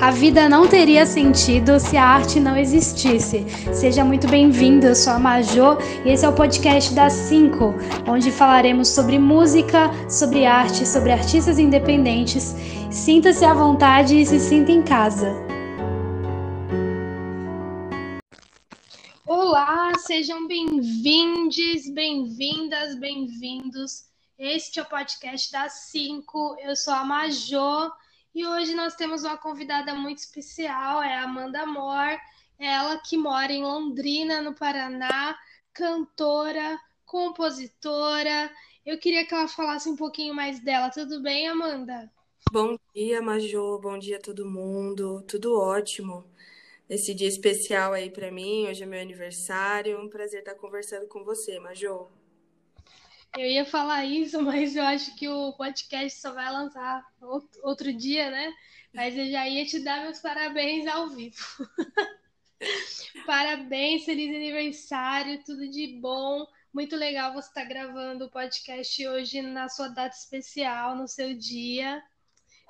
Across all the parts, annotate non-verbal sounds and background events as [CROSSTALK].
A vida não teria sentido se a arte não existisse. Seja muito bem-vindo, eu sou a Majô e esse é o podcast das 5, onde falaremos sobre música, sobre arte, sobre artistas independentes. Sinta-se à vontade e se sinta em casa. Olá, sejam bem-vindos, bem-vindas, bem-vindos. Este é o podcast das 5. Eu sou a Majô e hoje nós temos uma convidada muito especial, é a Amanda Moore, ela que mora em Londrina, no Paraná, cantora, compositora. Eu queria que ela falasse um pouquinho mais dela. Tudo bem, Amanda? Bom dia, Majô. Bom dia a todo mundo. Tudo ótimo. Esse dia especial aí para mim, hoje é meu aniversário. Um prazer estar conversando com você, Majô. Eu ia falar isso, [LAUGHS] mas eu acho que o podcast só vai lançar outro dia, né? Mas eu já ia te dar meus parabéns ao vivo. [LAUGHS] parabéns, feliz aniversário, tudo de bom. Muito legal você estar gravando o podcast hoje na sua data especial, no seu dia.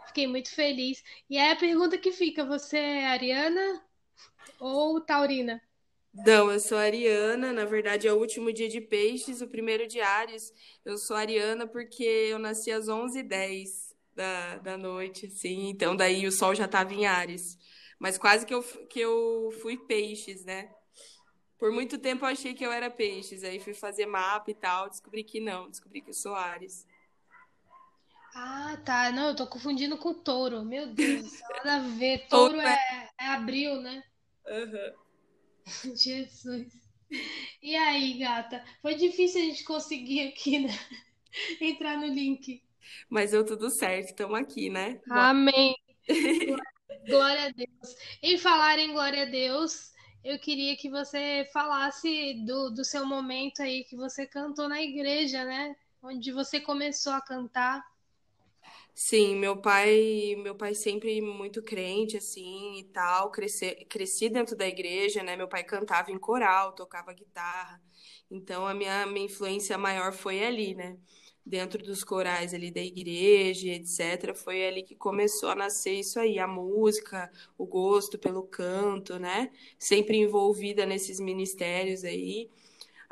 Fiquei muito feliz. E aí a pergunta que fica: você é ariana ou taurina? Não, eu sou ariana, na verdade é o último dia de peixes, o primeiro de Ares. Eu sou ariana porque eu nasci às 11h10 da, da noite, assim, então daí o sol já estava em Ares. Mas quase que eu, que eu fui peixes, né? Por muito tempo eu achei que eu era peixes, aí fui fazer mapa e tal, descobri que não, descobri que eu sou Ares. Ah, tá. Não, eu tô confundindo com touro. Meu Deus, [LAUGHS] nada a ver. Touro é, é abril, né? Aham. Uhum. [LAUGHS] Jesus. E aí, gata? Foi difícil a gente conseguir aqui, né? [LAUGHS] Entrar no link. Mas deu tudo certo, estamos aqui, né? Amém. [LAUGHS] Glória a Deus. Em falar em glória a Deus, eu queria que você falasse do, do seu momento aí que você cantou na igreja, né? Onde você começou a cantar. Sim, meu pai, meu pai sempre muito crente assim e tal, cresci, cresci dentro da igreja, né? Meu pai cantava em coral, tocava guitarra. Então a minha, minha influência maior foi ali, né? Dentro dos corais ali da igreja, etc. Foi ali que começou a nascer isso aí, a música, o gosto pelo canto, né? Sempre envolvida nesses ministérios aí.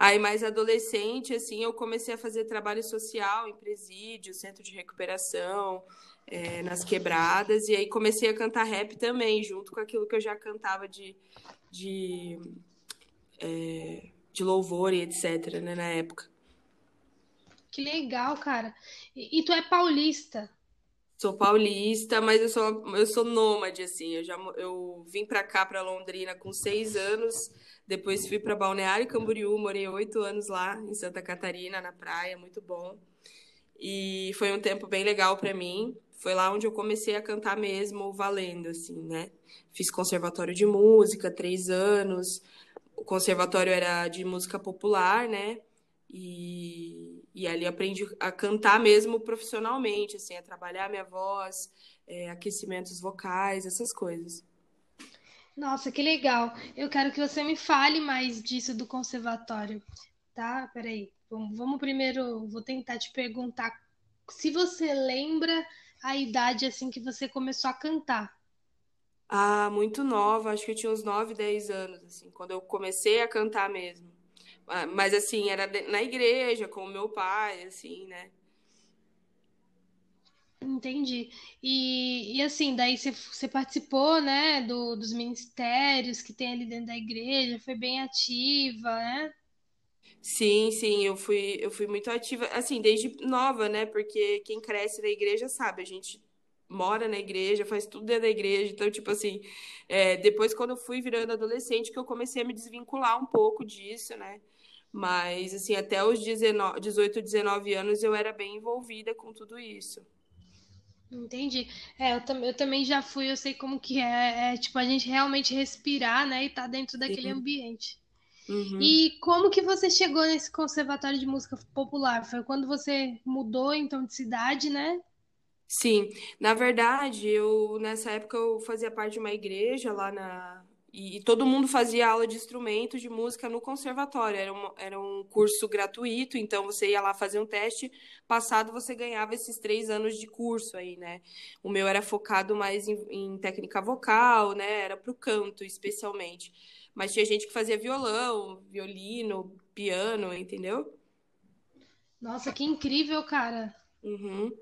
Aí, mais adolescente, assim, eu comecei a fazer trabalho social em presídio, centro de recuperação, é, nas quebradas, e aí comecei a cantar rap também, junto com aquilo que eu já cantava de, de, é, de louvor e etc, né, na época. Que legal, cara. E, e tu é paulista? Sou paulista, mas eu sou, eu sou nômade, assim. Eu, já, eu vim para cá, para Londrina, com seis anos. Depois fui para Balneário Camboriú, morei oito anos lá, em Santa Catarina, na praia, muito bom. E foi um tempo bem legal para mim. Foi lá onde eu comecei a cantar mesmo, valendo, assim, né? Fiz conservatório de música, três anos. O conservatório era de música popular, né? E, e ali aprendi a cantar mesmo profissionalmente, assim, a trabalhar minha voz, é, aquecimentos vocais, essas coisas. Nossa, que legal. Eu quero que você me fale mais disso do conservatório, tá? Peraí. Vamos, vamos primeiro, vou tentar te perguntar se você lembra a idade assim que você começou a cantar. Ah, muito nova, acho que eu tinha uns 9, 10 anos, assim, quando eu comecei a cantar mesmo. Ah, mas assim, era na igreja, com o meu pai, assim, né? Entendi. E, e assim, daí você, participou, né, do, dos ministérios que tem ali dentro da igreja, foi bem ativa, né? Sim, sim, eu fui, eu fui muito ativa, assim, desde nova, né? Porque quem cresce na igreja sabe, a gente mora na igreja, faz tudo dentro da igreja. Então, tipo assim, é, depois quando eu fui virando adolescente, que eu comecei a me desvincular um pouco disso, né? Mas, assim, até os 19, 18, 19 anos eu era bem envolvida com tudo isso. Entendi. É, eu, tam eu também já fui, eu sei como que é, é, tipo, a gente realmente respirar, né, e tá dentro daquele Sim. ambiente. Uhum. E como que você chegou nesse conservatório de música popular? Foi quando você mudou, então, de cidade, né? Sim, na verdade, eu nessa época eu fazia parte de uma igreja lá na E, e, todo mundo fazia aula de instrumento, de música no conservatório. Era, uma, era um curso gratuito, então você ia lá fazer um teste, passado você ganhava esses três anos de curso aí, né? O meu era focado mais em, em técnica vocal, né? Era para o canto, especialmente. Mas tinha gente que fazia violão, violino, piano, entendeu? Nossa, que incrível, cara! Uhum.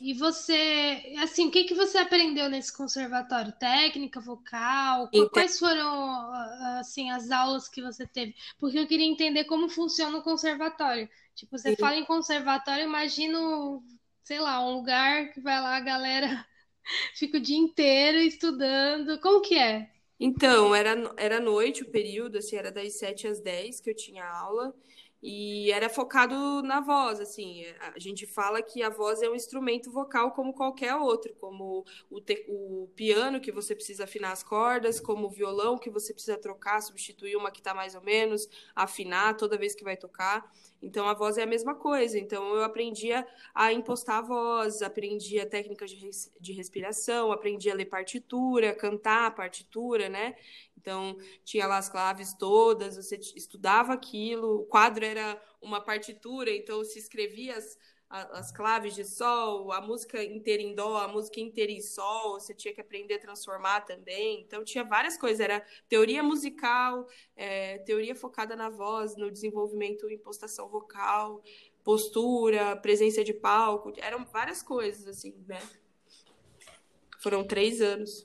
E você, assim, o que que você aprendeu nesse conservatório? Técnica, vocal? Então... Quais foram, assim, as aulas que você teve? Porque eu queria entender como funciona o conservatório. Tipo, você Sim. fala em conservatório, imagino, sei lá, um lugar que vai lá a galera [LAUGHS] fica o dia inteiro estudando. Como que é? Então, era, era noite o período, assim, era das 7 às 10 que eu tinha aula. E era focado na voz, assim. A gente fala que a voz é um instrumento vocal como qualquer outro, como o, te, o piano que você precisa afinar as cordas, como o violão que você precisa trocar, substituir uma que está mais ou menos, afinar toda vez que vai tocar. Então a voz é a mesma coisa. Então eu aprendia a impostar a voz, aprendia técnicas de, de respiração, aprendia a ler partitura, cantar partitura, né? Então, tinha lá as claves todas, você estudava aquilo, o quadro era uma partitura, então se escrevia as, as claves de sol, a música inteira em dó, a música inteira em sol, você tinha que aprender a transformar também. Então, tinha várias coisas. Era teoria musical, é, teoria focada na voz, no desenvolvimento impostação vocal, postura, presença de palco. Eram várias coisas, assim, né? Foram três anos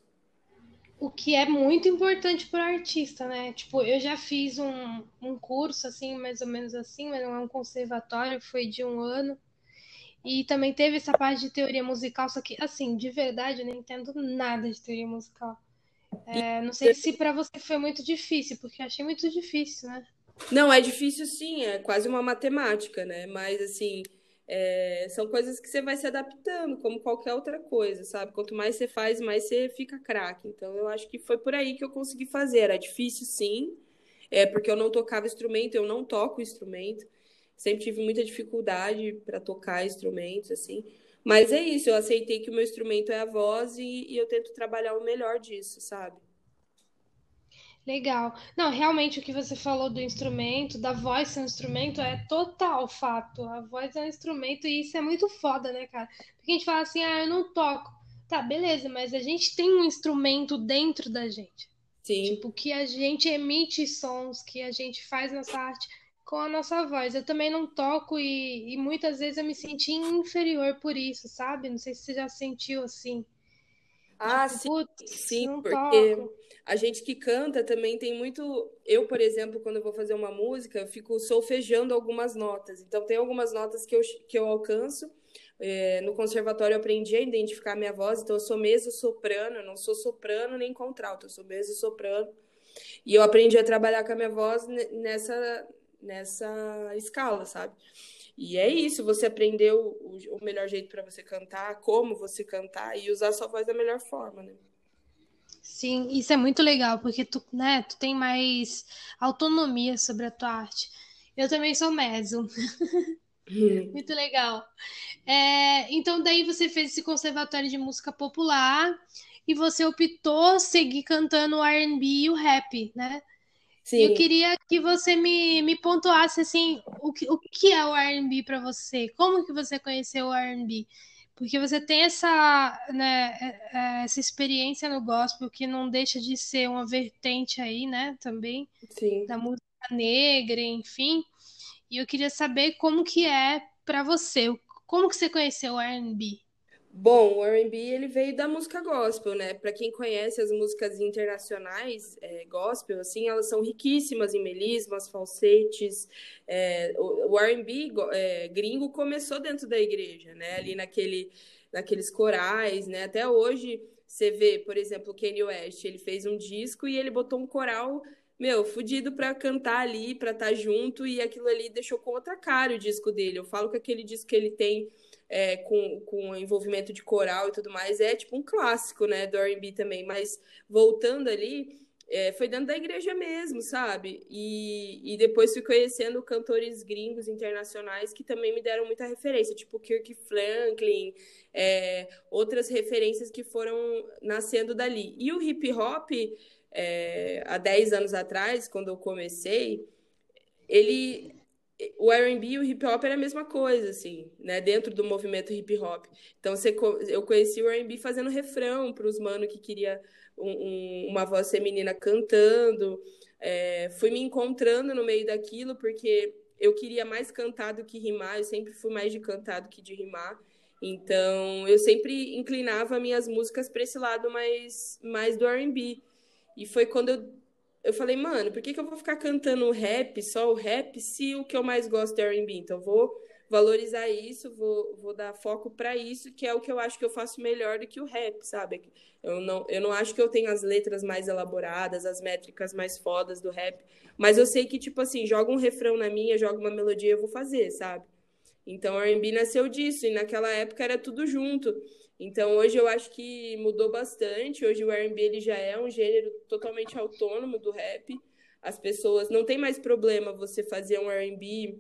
o que é muito importante para o artista, né? Tipo, eu já fiz um, um curso, assim, mais ou menos assim, mas não é um conservatório, foi de um ano. E também teve essa parte de teoria musical, só que, assim, de verdade, eu não entendo nada de teoria musical. É, não sei se para você foi muito difícil, porque eu achei muito difícil, né? Não, é difícil sim, é quase uma matemática, né? Mas, assim, é, são coisas que você vai se adaptando, como qualquer outra coisa, sabe? Quanto mais você faz, mais você fica craque. Então, eu acho que foi por aí que eu consegui fazer. Era difícil, sim, é porque eu não tocava instrumento, eu não toco instrumento. Sempre tive muita dificuldade para tocar instrumentos, assim. Mas é isso, eu aceitei que o meu instrumento é a voz e, e eu tento trabalhar o melhor disso, sabe? Legal. Não, realmente o que você falou do instrumento, da voz ser um instrumento, é total fato. A voz é um instrumento e isso é muito foda, né, cara? Porque a gente fala assim, ah, eu não toco. Tá, beleza, mas a gente tem um instrumento dentro da gente. Sim. Tipo, que a gente emite sons, que a gente faz nossa arte com a nossa voz. Eu também não toco e, e muitas vezes eu me senti inferior por isso, sabe? Não sei se você já sentiu assim. Ah, tipo, sim, sim, porque toco a gente que canta também tem muito. Eu, por exemplo, quando eu vou fazer uma música, eu fico solfejando algumas notas. Então, tem algumas notas que eu, que eu alcanço. É, no conservatório eu aprendi a identificar a minha voz, então eu sou mesmo soprano, não sou soprano nem contralto, eu sou mesmo soprano. E eu aprendi a trabalhar com a minha voz nessa, nessa escala, sabe? E é isso, você aprendeu o, o melhor jeito para você cantar, como você cantar e usar a sua voz da melhor forma, né? Sim, isso é muito legal, porque tu, né, tu tem mais autonomia sobre a tua arte. Eu também sou meso. Hum. [LAUGHS] [LAUGHS] muito legal. É, então, daí você fez esse conservatório de música popular e você optou seguir cantando o R&B e o rap, né? Sim. Eu queria que você me, me pontuasse assim, o que, o que é o R&B para você? Como que você conheceu o R&B? porque você tem essa, né, é, é, essa experiência no gospel que não deixa de ser uma vertente aí, né, também Sim. da música negra, enfim. E eu queria saber como que é para você, como que você conheceu o R&B? Bom, o R&B ele veio da música gospel, né? Para quem conhece as músicas internacionais é, gospel, assim, elas são riquíssimas em melismas, falsetes. É, o, o R&B é, gringo começou dentro da igreja, né? Ali naquele, naqueles corais, né? Até hoje você vê, por exemplo, o Kanye West, ele fez um disco e ele botou um coral meu, fudido para cantar ali, para estar tá junto, e aquilo ali deixou com outra cara o disco dele. Eu falo que aquele disco que ele tem é, com, com envolvimento de coral e tudo mais, é tipo um clássico, né, do R&B também. Mas voltando ali, é, foi dentro da igreja mesmo, sabe? E, e depois fui conhecendo cantores gringos internacionais que também me deram muita referência, tipo Kirk Franklin, é, outras referências que foram nascendo dali. E o hip hop, é, há 10 anos atrás, quando eu comecei, ele o R&B e o hip hop era a mesma coisa, assim, né? Dentro do movimento hip hop. Então, você, eu conheci o R&B fazendo refrão para os mano que queria um, um, uma voz feminina cantando. É, fui me encontrando no meio daquilo, porque eu queria mais cantar do que rimar. Eu sempre fui mais de cantar do que de rimar. Então, eu sempre inclinava minhas músicas para esse lado mais, mais do R&B. E foi quando eu eu falei, mano, por que, que eu vou ficar cantando rap, só o rap, se o que eu mais gosto é R&B? Então, eu vou valorizar isso, vou, vou dar foco para isso, que é o que eu acho que eu faço melhor do que o rap, sabe? Eu não, eu não acho que eu tenho as letras mais elaboradas, as métricas mais fodas do rap, mas eu sei que, tipo assim, joga um refrão na minha, joga uma melodia, eu vou fazer, sabe? Então, R&B nasceu disso, e naquela época era tudo junto. Então hoje eu acho que mudou bastante. Hoje o R&B ele já é um gênero totalmente autônomo do rap. As pessoas não tem mais problema você fazer um R&B,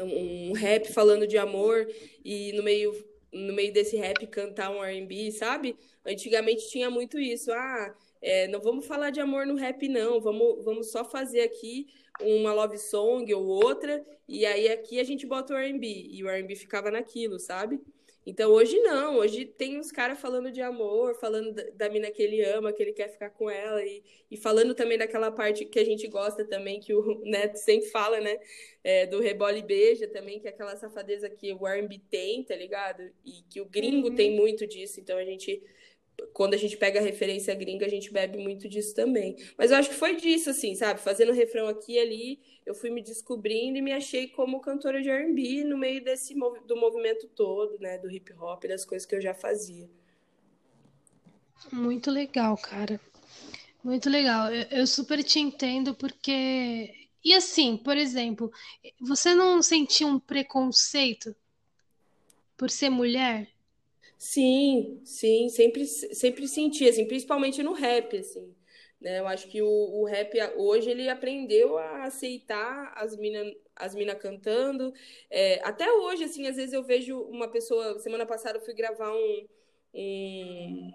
um rap falando de amor e no meio no meio desse rap cantar um R&B, sabe? Antigamente tinha muito isso. Ah, é, não vamos falar de amor no rap não. Vamos vamos só fazer aqui uma love song ou outra e aí aqui a gente bota o R&B e o R&B ficava naquilo, sabe? Então hoje não, hoje tem uns caras falando de amor, falando da, da, mina que ele ama, que ele quer ficar com ela, e, e falando também daquela parte que a gente gosta também, que o [LAUGHS] Neto sempre fala, né? É, do rebole beija também, que é aquela safadeza que o R&B tem, tá ligado? E que o gringo uhum. tem muito disso, então a gente quando a gente pega a referência gringa, a gente bebe muito disso também. Mas eu acho que foi disso, assim, sabe? Fazendo refrão aqui e ali, eu fui me descobrindo e me achei como cantora de R&B no meio desse do movimento todo, né? Do hip hop, das coisas que eu já fazia. Muito legal, cara. Muito legal. Eu, eu super te entendo porque... E assim, por exemplo, você não sentiu um preconceito por ser mulher? Sim, sim, sempre, sempre senti, assim, principalmente no rap, assim, né? Eu acho que o, o rap hoje ele aprendeu a aceitar as minas as mina cantando. É, até hoje, assim, às vezes eu vejo uma pessoa. Semana passada eu fui gravar um, um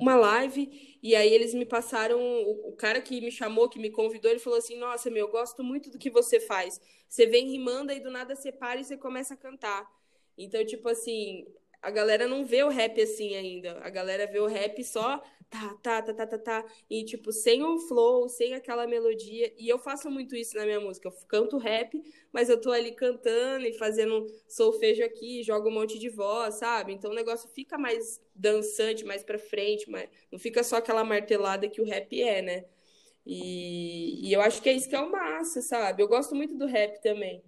uma live e aí eles me passaram o, cara que me chamou, que me convidou, ele falou assim: "Nossa, meu, eu gosto muito do que você faz. Você vem rimando aí do nada você para e você começa a cantar". Então, tipo assim, a galera não vê o rap assim ainda. A galera vê o rap só tá, tá, tá, tá, tá, tá. E, tipo, sem o flow, sem aquela melodia. E eu faço muito isso na minha música. Eu canto rap, mas eu tô ali cantando e fazendo solfejo aqui, jogo um monte de voz, sabe? Então o negócio fica mais dançante, mais pra frente, mas não fica só aquela martelada que o rap é, né? E, e eu acho que é isso que é o massa, sabe? Eu gosto muito do rap também.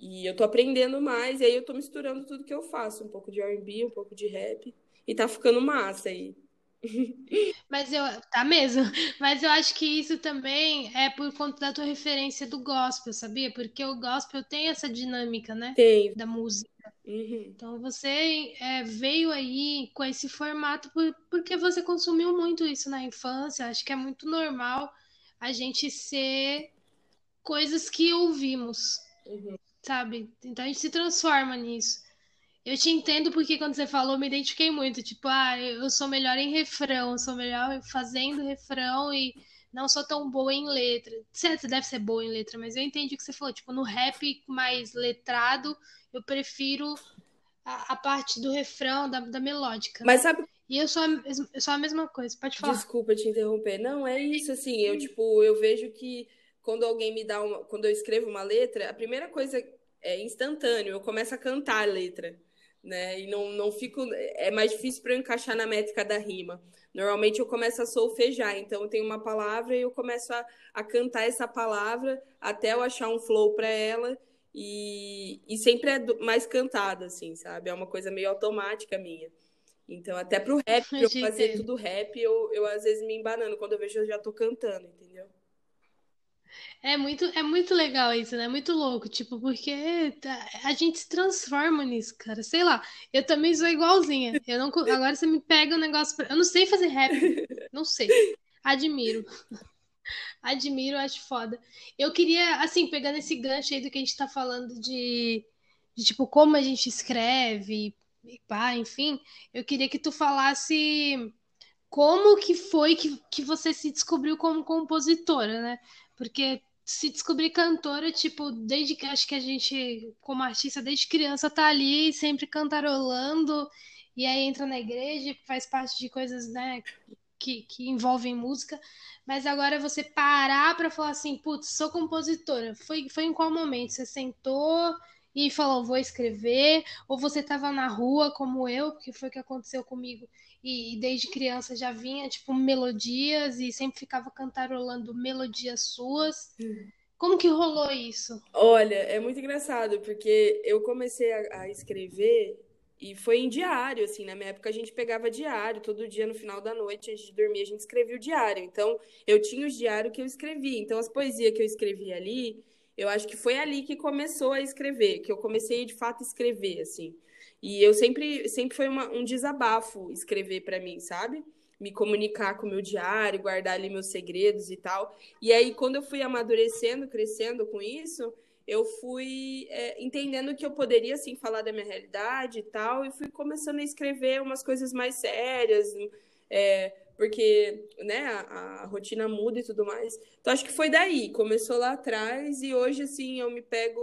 E eu tô aprendendo mais, e aí eu tô misturando tudo que eu faço, um pouco de R&B, um pouco de rap, e tá ficando massa aí. [LAUGHS] Mas eu, tá mesmo. Mas eu acho que isso também é por conta da tua referência do gospel, sabia? Porque o gospel tem essa dinâmica, né? Tem. Da música. Uhum. Então você é, veio aí com esse formato por, porque você consumiu muito isso na infância. Acho que é muito normal a gente ser coisas que ouvimos. Uhum sabe? Então a gente se transforma nisso. Eu te entendo porque quando você falou, me identifiquei muito. Tipo, ah, eu sou melhor em refrão, eu sou melhor fazendo refrão e não sou tão boa em letra. Certo, você deve ser boa em letra, mas eu entendi o que você falou. Tipo, no rap mais letrado, eu prefiro a, a parte do refrão, da, da melódica. Mas sabe. E eu sou, a, eu sou a mesma coisa, pode falar. Desculpa te interromper. Não, é isso, assim, eu, tipo, eu vejo que quando alguém me dá uma, quando eu escrevo uma letra, a primeira coisa é instantâneo, eu começo a cantar a letra, né? E não, não fico, é mais difícil para eu encaixar na métrica da rima. Normalmente eu começo a solfejar, então eu tenho uma palavra e eu começo a, a cantar essa palavra até eu achar um flow para ela e, e sempre é mais cantada, assim, sabe? É uma coisa meio automática minha. Então, até pro rap, pra eu fazer tudo rap, eu, eu às vezes me embanando. Quando eu vejo, eu já tô cantando? É muito, é muito legal isso, né? Muito louco, tipo, porque a gente se transforma nisso, cara. Sei lá, eu também sou igualzinha. Eu não, agora você me pega um negócio. Pra... Eu não sei fazer rap. Não sei. Admiro. Admiro, acho foda. Eu queria, assim, pegando esse gancho aí do que a gente tá falando de, de tipo, como a gente escreve, e pá, enfim, eu queria que tu falasse como que foi que, que você se descobriu como compositora, né? Porque se descobrir cantora, tipo, desde que acho que a gente, como artista, desde criança, tá ali sempre cantarolando, e aí entra na igreja, faz parte de coisas, né, que, que envolvem música. Mas agora você parar para falar assim, putz, sou compositora. Foi, foi em qual momento? Você sentou e falou, vou escrever? Ou você estava na rua, como eu, porque foi o que aconteceu comigo, e, desde criança já vinha, tipo, melodias e sempre ficava cantarolando melodias suas. Como que rolou isso? Olha, é muito engraçado, porque eu comecei a, a escrever e foi em diário, assim, na minha época a gente pegava diário, todo dia no final da noite, antes de dormir, a gente escrevia o diário. Então, eu tinha os diários que eu escrevia. Então, as poesias que eu escrevia ali, eu acho que foi ali que começou a escrever, que eu comecei de fato a escrever, assim. E eu sempre, sempre foi uma, um desabafo escrever para mim, sabe? Me comunicar com o meu diário, guardar ali meus segredos e tal. E aí, quando eu fui amadurecendo, crescendo com isso, eu fui é, entendendo que eu poderia, assim, falar da minha realidade e tal, e fui começando a escrever umas coisas mais sérias, é, porque, né, a, a, rotina muda e tudo mais. Então, acho que foi daí, começou lá atrás, e hoje, assim, eu me pego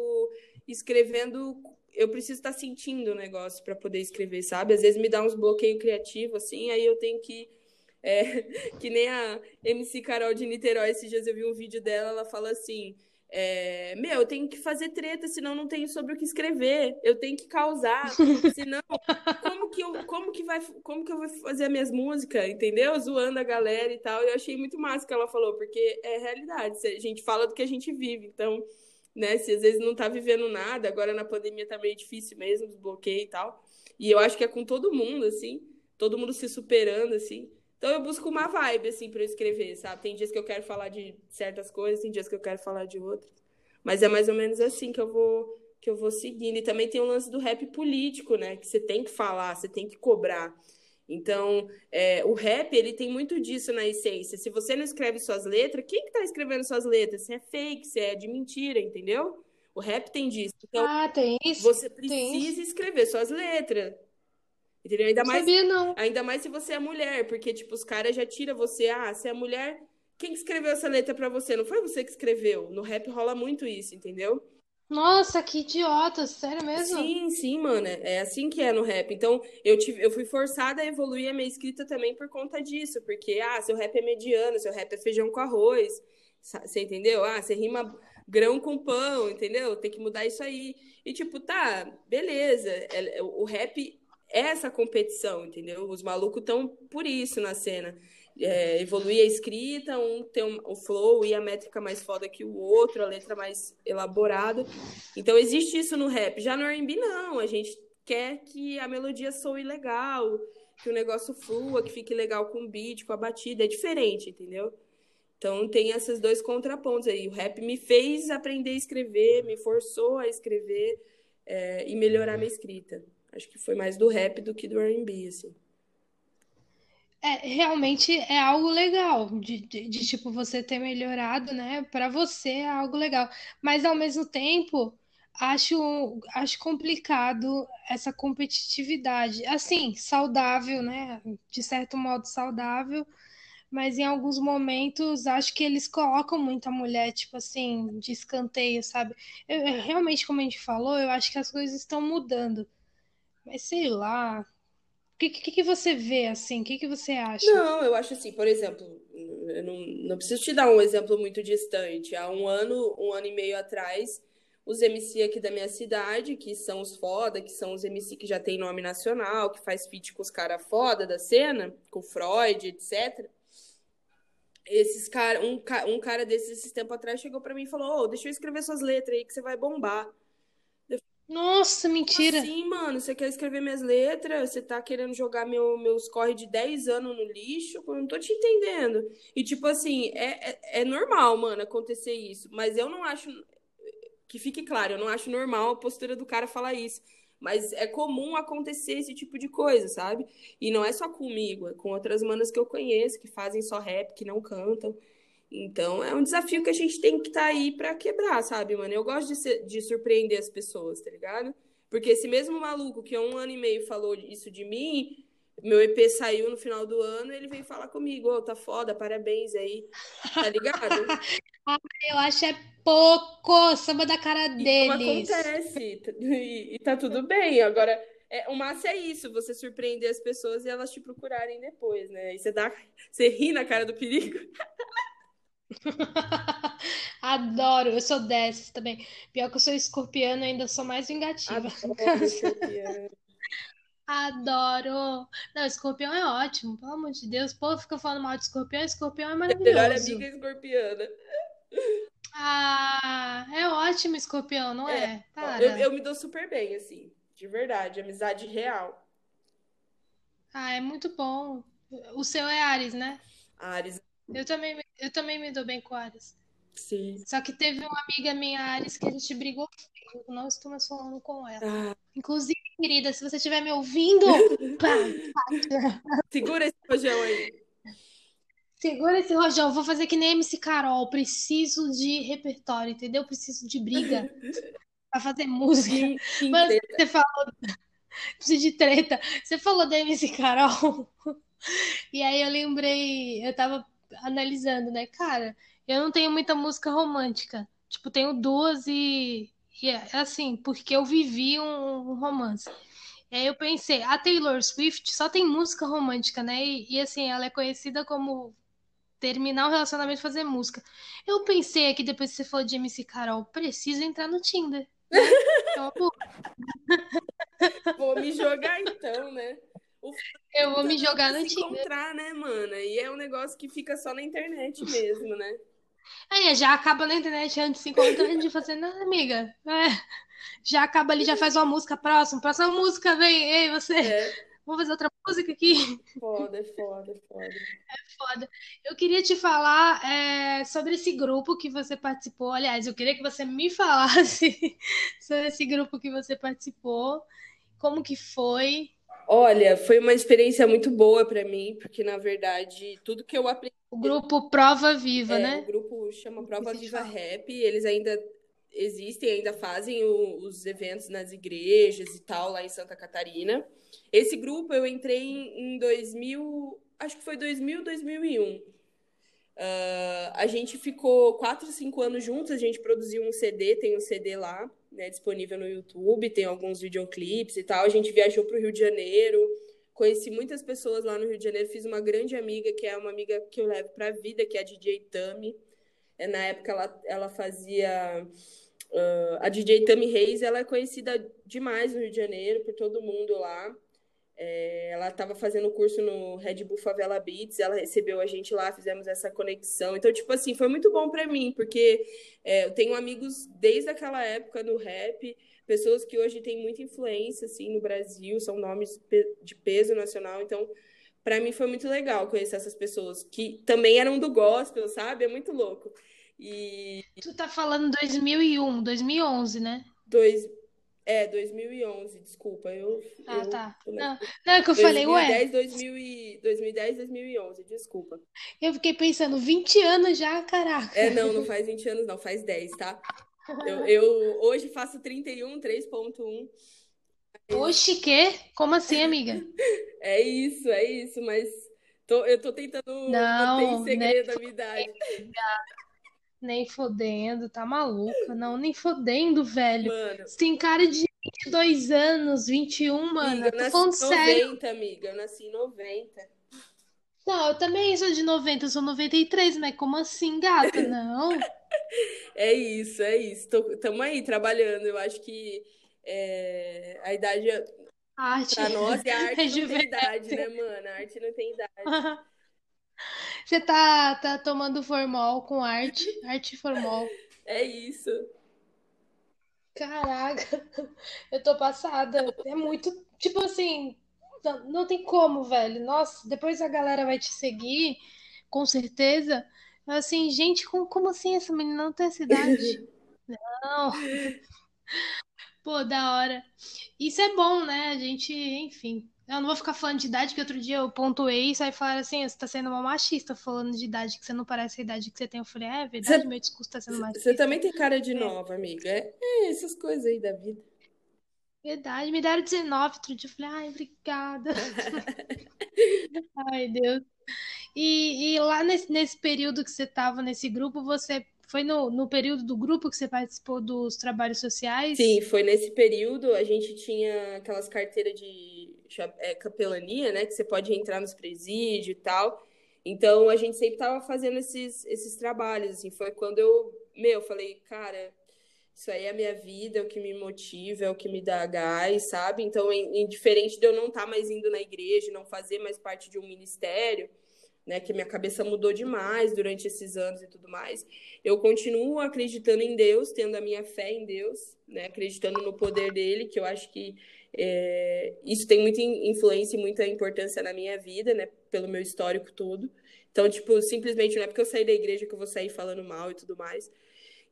escrevendo eu preciso estar sentindo o negócio para poder escrever, sabe? Às vezes me dá uns bloqueios criativos, assim, aí eu tenho que. É, [LAUGHS] que nem a MC Carol de Niterói, esses dias eu vi um vídeo dela, ela fala assim. É, meu, eu tenho que fazer treta, senão não tenho sobre o que escrever. Eu tenho que causar, [LAUGHS] senão como que eu, como que vai, como que eu vou fazer as minhas músicas, entendeu? Zoando a galera e tal. Eu achei muito massa o que ela falou, porque é realidade. A gente fala do que a gente vive, então né? Se às vezes não tá vivendo nada, agora na pandemia tá meio difícil mesmo, desbloqueio e tal. E eu acho que é com todo mundo, assim, todo mundo se superando, assim. Então eu busco uma vibe, assim, para eu escrever, sabe? Tem dias que eu quero falar de certas coisas, tem dias que eu quero falar de outras. Mas é mais ou menos assim que eu vou que eu vou seguindo. E também tem o lance do rap político, né? Que você tem que falar, você tem que cobrar. Então, é, o rap, ele tem muito disso na essência. Se você não escreve suas letras, quem que tá escrevendo suas letras? Se é fake, se é de mentira, entendeu? O rap tem disso. Então, ah, tem isso. Você precisa escrever suas letras. Entendeu? Ainda não mais, sabia, não. Ainda mais se você é mulher, porque, tipo, os caras já tiram você. Ah, se é mulher, quem que escreveu essa letra para você? Não foi você que escreveu. No rap rola muito isso, entendeu? Nossa, que idiota, sério mesmo? Sim, sim, mano. É assim que é no rap. Então, eu, tive, eu fui forçada a evoluir a minha escrita também por conta disso. Porque, ah, seu rap é mediano, seu rap é feijão com arroz. Você entendeu? Ah, você rima grão com pão, entendeu? Tem que mudar isso aí. E, tipo, tá, beleza. É, o rap é essa competição, entendeu? Os malucos estão por isso na cena é, evoluir a escrita, um tem um, o flow e a métrica mais foda que o outro, a letra mais elaborada. Então existe isso no rap. Já no R&B não, a gente quer que a melodia soe legal, que o negócio flua, que fique legal com o beat, com a batida, é diferente, entendeu? Então tem esses dois contrapontos aí. O rap me fez aprender a escrever, me forçou a escrever é, e melhorar minha escrita. Acho que foi mais do rap do que do R&B, assim. É, realmente é algo legal de, de, de, tipo você ter melhorado, né? Para você é algo legal, mas ao mesmo tempo acho acho complicado essa competitividade, assim, saudável, né? De certo modo saudável, mas em alguns momentos acho que eles colocam muita mulher, tipo assim, de escanteio, sabe? Eu, realmente, como a gente falou, eu acho que as coisas estão mudando, mas sei lá. O que, que, que, você vê assim? O que, que você acha? Não, eu acho assim, por exemplo, eu não, não preciso te dar um exemplo muito distante. Há um ano, um ano e meio atrás, os MC aqui da minha cidade, que são os foda, que são os MC que já tem nome nacional, que faz feat com os caras foda da cena, com Freud, etc. Esses cara, um, um cara desses esse tempo atrás chegou para mim e falou: oh, deixa eu escrever suas letras aí que você vai bombar. Nossa, mentira. Sim, mano, você quer escrever minhas letras? Você tá querendo jogar meu, meus corre de 10 anos no lixo? Eu não tô te entendendo. E, tipo assim, é, é, é, normal, mano, acontecer isso. Mas eu não acho. Que fique claro, eu não acho normal a postura do cara falar isso. Mas é comum acontecer esse tipo de coisa, sabe? E não é só comigo, é com outras manas que eu conheço, que fazem só rap, que não cantam. Então é um desafio que a gente tem que estar tá aí para quebrar, sabe, mano? Eu gosto de, ser, de surpreender as pessoas, tá ligado? Porque esse mesmo maluco que há um ano e meio falou isso de mim, meu EP saiu no final do ano, ele veio falar comigo, ô, oh, tá foda, parabéns aí, tá ligado? [LAUGHS] ah, eu acho é pouco, samba da cara deles. E acontece, e, e tá tudo bem, agora... É, o massa é isso, você surpreender as pessoas e elas te procurarem depois, né? E você dá, você ri na cara do perigo. [LAUGHS] [LAUGHS] Adoro, eu sou dessas também. Pior que eu sou escorpiano, ainda sou mais vingativa. [LAUGHS] Adoro. Não, escorpião é ótimo, pelo amor de Deus. O povo fica falando mal de escorpião, escorpião é maravilhoso. Melhor amiga escorpiana. Ah, é ótimo escorpião, não é? é? Eu, eu me dou super bem, assim, de verdade, amizade real. Ah, é muito bom. O seu é Ares, né? Ares. Eu também, eu também me dou bem com Ares. Sim. Só que teve uma amiga minha, Ares, que a gente brigou. Eu não estou mais falando com ela. Ah. Inclusive, querida, se você estiver me ouvindo, [LAUGHS] pá, pá. segura esse rojão aí. Segura esse rojão. Vou fazer que nem MC Carol. Preciso de repertório, entendeu? Preciso de briga [LAUGHS] pra fazer música. Sim, sim, Mas treta. você falou. Preciso de treta. Você falou da MC Carol. [LAUGHS] E aí eu lembrei, eu tava analisando, né? Cara, eu não tenho muita música romântica. Tipo, tenho duas e, e é assim, porque eu vivi um, um romance. E aí eu pensei, a Taylor Swift só tem música romântica, né? E, e assim, ela é conhecida como terminar o relacionamento e fazer música. Eu pensei aqui, depois que você falou de MC Carol, preciso entrar no Tinder. [LAUGHS] Então, Vou me jogar então, né? Eu vou me jogar no Tinder. encontrar, né, mana? E é um negócio que fica só na internet mesmo, né? É, já acaba na internet antes de se encontrar de fazer nada, amiga. É, já acaba ali, já faz uma música próxima. Próxima música, vem, ei, você. É. Vamos fazer outra música aqui? Foda, foda, foda. É foda. Eu queria te falar é, sobre esse grupo que você participou. Aliás, eu queria que você me [LAUGHS] falasse sobre esse grupo que você participou. Como que foi? Olha, foi uma experiência muito boa para mim, porque na verdade tudo que eu aprendi. O grupo Prova Viva, é, né? O grupo chama Prova Viva Rap, eles ainda existem, ainda fazem o, os eventos nas igrejas e tal, lá em Santa Catarina. Esse grupo eu entrei em, em 2000, acho que foi 2000, 2001. Uh, a gente ficou quatro, cinco anos juntos, a gente produziu um CD, tem um CD lá né, disponível no YouTube, tem alguns videoclipes e tal. A gente viajou para o Rio de Janeiro, conheci muitas pessoas lá no Rio de Janeiro, fiz uma grande amiga, que é uma amiga que eu levo para a vida, que é a DJ Tami. É, na época ela, ela fazia. Uh, a DJ Tami Reis, ela é conhecida demais no Rio de Janeiro, por todo mundo lá. É, ela estava fazendo o curso no Red Bull Favela Beats, ela recebeu a gente lá, fizemos essa conexão. Então, tipo assim, foi muito bom para mim, porque é, eu tenho amigos desde aquela época no rap, pessoas que hoje têm muita influência assim no Brasil, são nomes de peso nacional. Então, para mim foi muito legal conhecer essas pessoas que também eram do gospel, sabe? É muito louco. E tu tá falando 2001, 2011, né? Dois, é, 2011, desculpa. Eu, ah, eu, tá. Eu, não, não, é que eu 2010, falei, ué. 2000 e, 2010, 2011, desculpa. Eu fiquei pensando, 20 anos já, caraca. É, não, não faz 20 anos, não, faz 10, tá? Eu, eu hoje faço 31, 3.1. Oxi, que? Como assim, amiga? [LAUGHS] é isso, é isso, mas tô, eu tô tentando não, manter em segredo a minha idade. Nem fodendo, tá maluca? Não, nem fodendo, velho. Mano. Você tem cara de 22 anos, 21, mano. Amiga, eu nasci falando em 90, sério. amiga. Eu nasci em 90. Não, eu também sou de 90, eu sou 93, mas como assim, gata? [LAUGHS] Não. é isso, é isso. Tamo aí trabalhando. Eu acho que é, a idade. A arte. Pra nós, a [LAUGHS] arte é não tem idade, né, mano? A arte não tem idade. [LAUGHS] Você tá, tá tomando formol com arte, arte formol. É isso. Caraca, eu tô passada. É muito, tipo assim, não, tem como, velho. Nossa, depois a galera vai te seguir, com certeza. Assim, gente, como, como assim essa menina não tem essa idade? [LAUGHS] Não. Pô, da hora. Isso é bom, né? A gente, enfim. Eu não vou ficar falando de idade, que outro dia eu pontuei isso aí falaram assim: você tá sendo uma machista falando de idade, que você não parece a idade que você tem. Eu falei: é, é verdade, você, meu discurso tá sendo machista. Você também tem cara de é. nova, amiga. É, é, essas coisas aí da vida. Verdade, me deram 19 outro dia. Eu falei: ai, obrigada. [LAUGHS] ai, Deus. E, e lá nesse, nesse período que você tava nesse grupo, você foi no, no período do grupo que você participou dos trabalhos sociais? Sim, foi nesse período. A gente tinha aquelas carteiras de é, capelania, né? Que você pode entrar nos presídios e tal. Então, a gente sempre estava fazendo esses, esses trabalhos, assim. Foi quando eu, meu, falei, cara, isso aí é a minha vida, é o que me motiva, é o que me dá gás, sabe? Então, indiferente de eu não estar tá mais indo na igreja, não fazer mais parte de um ministério né, que minha cabeça mudou demais durante esses anos e tudo mais. Eu continuo acreditando em Deus, tendo a minha fé em Deus, né, acreditando no poder dele, que eu acho que é, isso tem muita influência e muita importância na minha vida, né, pelo meu histórico todo. Então, tipo, simplesmente não é porque eu saí da igreja que eu vou sair falando mal e tudo mais.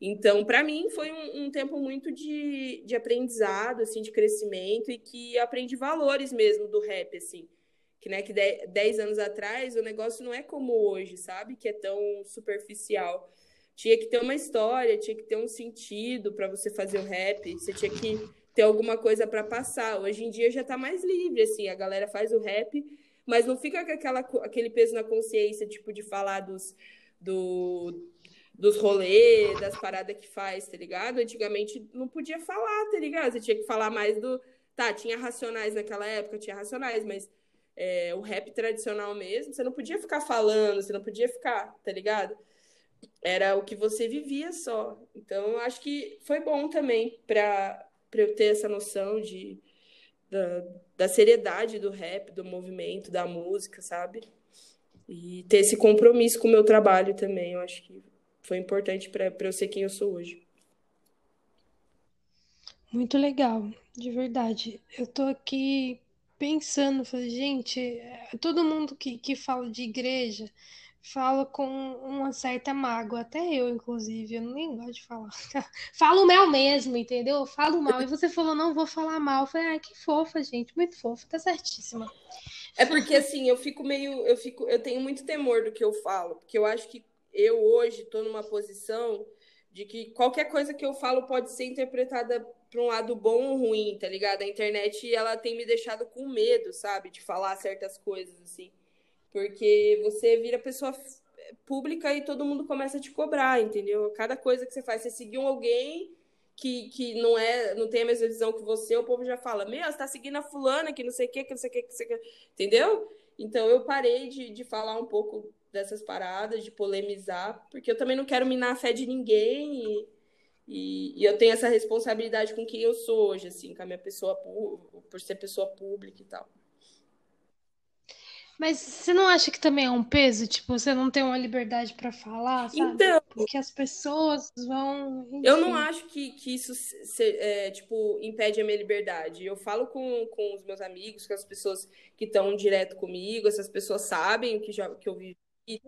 Então, para mim, foi um, um, tempo muito de, de aprendizado, assim, de crescimento e que aprendi valores mesmo do rap, assim que, né, que 10 anos atrás o negócio não é como hoje, sabe? Que é tão superficial. Tinha que ter uma história, tinha que ter um sentido para você fazer o rap, você tinha que ter alguma coisa para passar. Hoje em dia já está mais livre, assim, a galera faz o rap, mas não fica com aquela, aquele peso na consciência, tipo, de falar dos, do, dos rolês, das paradas que faz, tá ligado? Antigamente não podia falar, tá ligado? Você tinha que falar mais do. Tá, tinha racionais naquela época, tinha racionais, mas é, o rap tradicional mesmo, você não podia ficar falando, você não podia ficar, tá ligado? Era o que você vivia só. Então, acho que foi bom também para eu ter essa noção de, da, da seriedade do rap, do movimento, da música, sabe? E ter esse compromisso com o meu trabalho também. Eu acho que foi importante para eu ser quem eu sou hoje. Muito legal, de verdade. Eu tô aqui pensando, falei, gente, é, todo mundo que, que fala de igreja fala com uma certa mágoa, até eu, inclusive, eu nem gosto de falar. [LAUGHS] Falo mal mesmo, entendeu? falo mal. E você falou, não vou falar mal. Eu falei, ah, que fofa, gente, muito fofa, tá certíssima. É porque assim, eu fico meio, eu fico, eu tenho muito temor do que eu falo, porque eu acho que eu hoje estou numa posição de que qualquer coisa que eu falo pode ser interpretada para um lado bom ou ruim, tá ligado? A internet, ela tem me deixado com medo, sabe? De falar certas coisas, assim. Porque você vira pessoa pública e todo mundo começa a te cobrar, entendeu? Cada coisa que você faz, você seguir alguém que, que não é, não tem a mesma visão que você, o povo já fala, meu, você tá seguindo a fulana que não sei o que, que não sei o que, que você quer, entendeu? Então eu parei de, de falar um pouco dessas paradas, de polemizar, porque eu também não quero minar a fé de ninguém e, e, eu tenho essa responsabilidade com quem eu sou hoje, assim, com a minha pessoa, por ser pessoa pública e tal. Mas você não acha que também é um peso? Tipo, você não tem uma liberdade para falar, sabe? Então. Porque as pessoas vão. Enfim. Eu não acho que, que isso, se, é, tipo, impede a minha liberdade. Eu falo com, com os meus amigos, com as pessoas que estão direto comigo, essas pessoas sabem o que, já, que eu vivi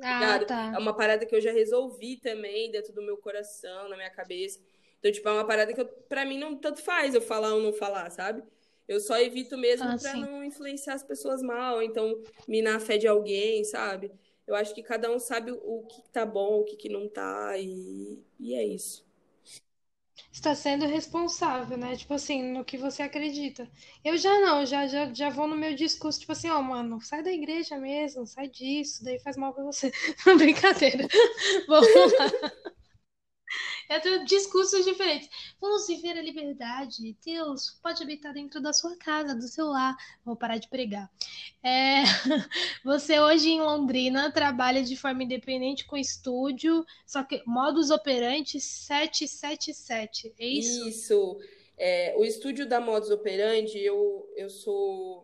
ah, tá. É uma parada que eu já resolvi também dentro do meu coração, na minha cabeça. Então, tipo, é uma parada que eu, pra mim não tanto faz eu falar ou não falar, sabe? Eu só evito mesmo ah, pra sim. não influenciar as pessoas mal, então minar a fé de alguém, sabe? Eu acho que cada um sabe o que tá bom, o que, que não tá, e, e é isso está sendo responsável, né? Tipo assim, no que você acredita. Eu já não, já, já, já vou no meu discurso, tipo assim, ó, oh, mano, sai da igreja mesmo, sai disso, daí faz mal pra você. [LAUGHS] Brincadeira. [LAUGHS] Vamos lá. [LAUGHS] É ter discursos diferentes. Vamos viver a liberdade. Deus pode habitar dentro da sua casa, do seu lar. Vou parar de pregar. É... [LAUGHS] Você hoje em Londrina trabalha de forma independente com estúdio, só que modus operandi 777. É isso? Isso. É, o estúdio da Modus Operandi, eu, eu sou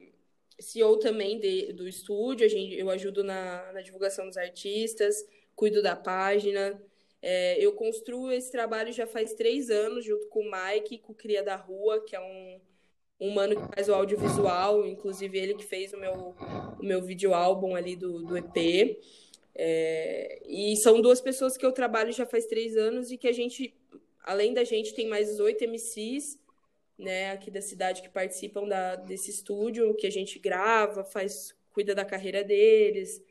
CEO também de, do estúdio, a gente, eu ajudo na, na divulgação dos artistas, cuido da página. É, eu construo esse trabalho já faz três anos, junto com o Mike, com o Cria da Rua, que é um, um mano que faz o audiovisual, inclusive ele que fez o meu, o meu vídeo álbum ali do, do EP. É, e são duas pessoas que eu trabalho já faz três anos e que a gente, além da gente, tem mais oito MCs né, aqui da cidade que participam da, desse estúdio, que a gente grava, faz, cuida da carreira deles,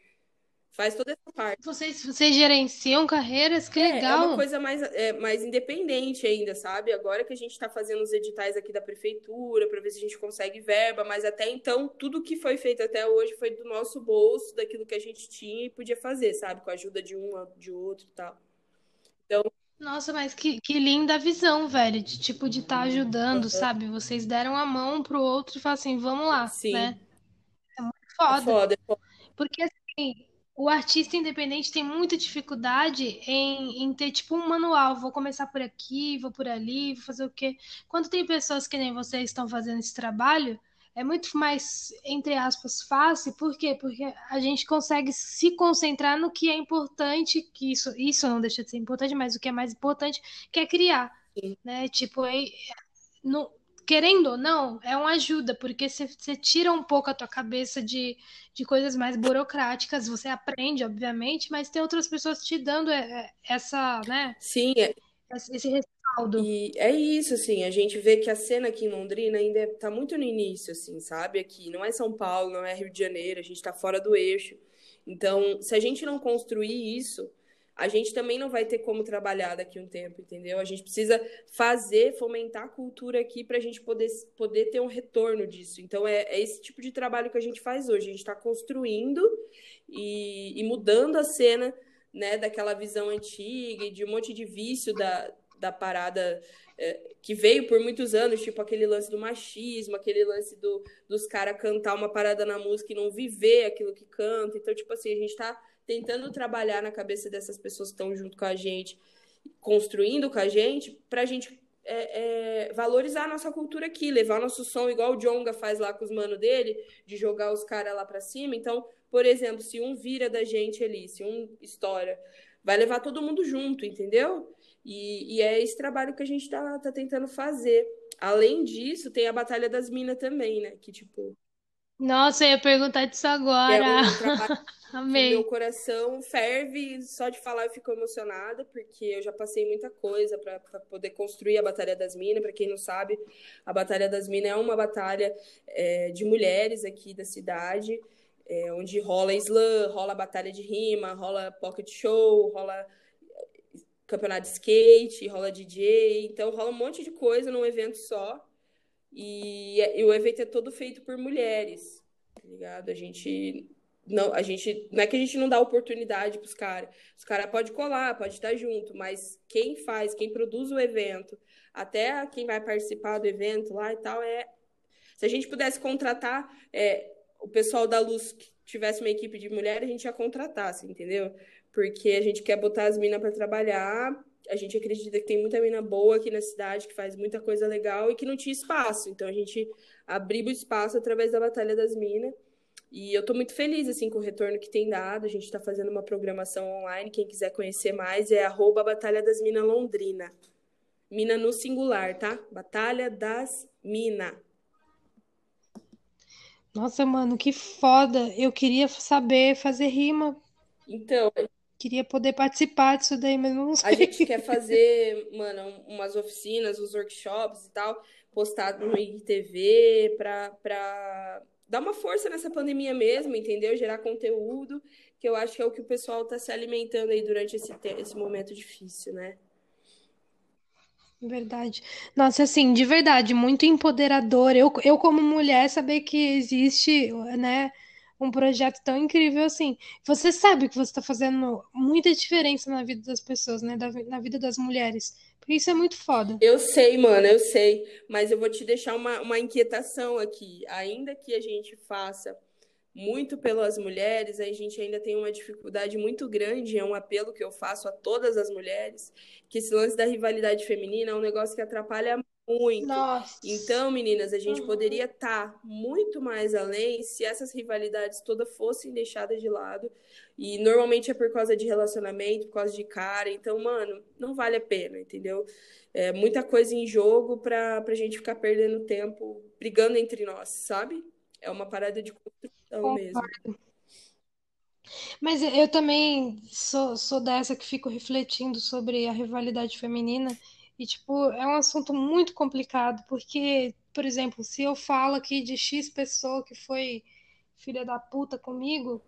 faz toda essa parte. Vocês, vocês gerenciam carreiras? Que É, é legal! uma coisa mais, é, mais independente ainda, sabe? Agora que a gente está fazendo os editais aqui da prefeitura para ver se a gente consegue verba, mas até então tudo que foi feito até hoje foi do nosso bolso, daquilo que a gente tinha e podia fazer, sabe? Com a ajuda de um, de outro e tal. Então, Nossa, mas que, que linda a visão, velho, de tipo de estar ajudando, sabe? Vocês deram a mão pro outro e falaram assim, vamos lá, né? sim, é Foda. foda, é foda. Porque assim, o artista independente tem muita dificuldade em, em ter tipo um manual. Vou começar por aqui, vou por ali, vou fazer o quê? Quando tem pessoas que nem vocês estão fazendo esse trabalho, é muito mais, entre aspas, fácil. Por quê? Porque a gente consegue se concentrar no que é importante, que isso, isso não deixa de ser importante, mas o que é mais importante, que é criar, Sim. né? Tipo, é, no- querendo ou não, é uma ajuda, porque você tira um pouco a tua cabeça de, de coisas mais burocráticas, você aprende, obviamente, mas tem outras pessoas te dando é, é, essa, né, Sim, é- esse respaldo. e é isso, assim, a gente vê que a cena aqui em Londrina ainda está muito no início, assim, sabe? Aqui não é São Paulo, não é Rio de Janeiro, a gente está fora do eixo. Então, se a gente não construir isso, a gente também não vai ter como trabalhar daqui um tempo, entendeu? A gente precisa fazer, fomentar a cultura aqui para a gente poder, poder ter um retorno disso. Então, é, é esse tipo de trabalho que a gente faz hoje. A gente está construindo e, e mudando a cena, né, daquela visão antiga e de um monte de vício da, da parada é, que veio por muitos anos, tipo aquele lance do machismo, aquele lance do, dos caras cantar uma parada na música e não viver aquilo que canta. Então, tipo assim, a gente está tentando trabalhar na cabeça dessas pessoas que estão junto com a gente, construindo com a gente, para a gente é, é, valorizar a nossa cultura aqui, levar o nosso som, igual o Jonga faz lá com os manos dele, de jogar os caras lá para cima. Então, por exemplo, se um vira da gente ali, se um estoura, vai levar todo mundo junto, entendeu? E, e é esse trabalho que a gente tá, tá tentando fazer. Além disso, tem a Batalha das Minas também, né? Que, tipo, Nossa, eu ia perguntar disso é agora. um trabalho [LAUGHS] Amei. meu coração ferve, só de falar eu fico emocionada, porque eu já passei muita coisa para poder construir a Batalha das Minas. Para quem não sabe, a Batalha das Minas é uma batalha é, de mulheres aqui da cidade, é, onde rola slam, rola batalha de rima, rola pocket show, rola campeonato de skate, rola DJ, então rola um monte de coisa num evento só. E, e o evento é todo feito por mulheres, tá ligado? A gente não, a gente não é que a gente não dá oportunidade para os caras. Os caras podem colar, pode estar junto, mas quem faz, quem produz o evento, até quem vai participar do evento lá e tal, é. Se a gente pudesse contratar é, o pessoal da luz que tivesse uma equipe de mulheres, a gente ia contratar, assim, entendeu? Porque a gente quer botar as minas para trabalhar. A gente acredita que tem muita mina boa aqui na cidade, que faz muita coisa legal e que não tinha espaço. Então a gente abriu o espaço através da Batalha das Minas. E eu tô muito feliz, assim, com o retorno que tem dado. A gente tá fazendo uma programação online. Quem quiser conhecer mais é arroba Batalha das Minas Londrina. Mina no singular, tá? Batalha das Minas. Nossa, mano, que foda. Eu queria saber fazer rima, Então, queria poder participar disso daí, mas não a sei. gente quer [LAUGHS] fazer, mano, umas oficinas, uns workshops e tal, postar no IGTV pra, pra dar uma força nessa pandemia mesmo, entendeu? Gerar conteúdo, que eu acho que é o que o pessoal tá se alimentando aí durante esse, esse momento difícil, né? Verdade. Nossa, assim, de verdade, muito empoderador. Eu, eu como mulher, saber que existe, né, um projeto tão incrível assim. Você sabe que você está fazendo muita diferença na vida das pessoas, né, da na vida das mulheres. Isso é muito foda. Eu sei, mano, eu sei, mas eu vou te deixar uma, uma inquietação aqui. Ainda que a gente faça muito pelas mulheres, a gente ainda tem uma dificuldade muito grande, é um apelo que eu faço a todas as mulheres, que esse lance da rivalidade feminina é um negócio que atrapalha muito. Nossa. Então, meninas, a gente Uhum. poderia estar muito mais além se essas rivalidades todas fossem deixadas de lado. E normalmente é por causa de relacionamento, por causa de cara. Então, mano, não vale a pena, entendeu? É muita coisa em jogo pra, pra gente ficar perdendo tempo brigando entre nós, sabe? É uma parada de construção mesmo. Mas eu também sou, sou dessa que fico refletindo sobre a rivalidade feminina E, tipo, é um assunto muito complicado, porque, por exemplo, se eu falo aqui de X pessoa que foi filha da puta comigo,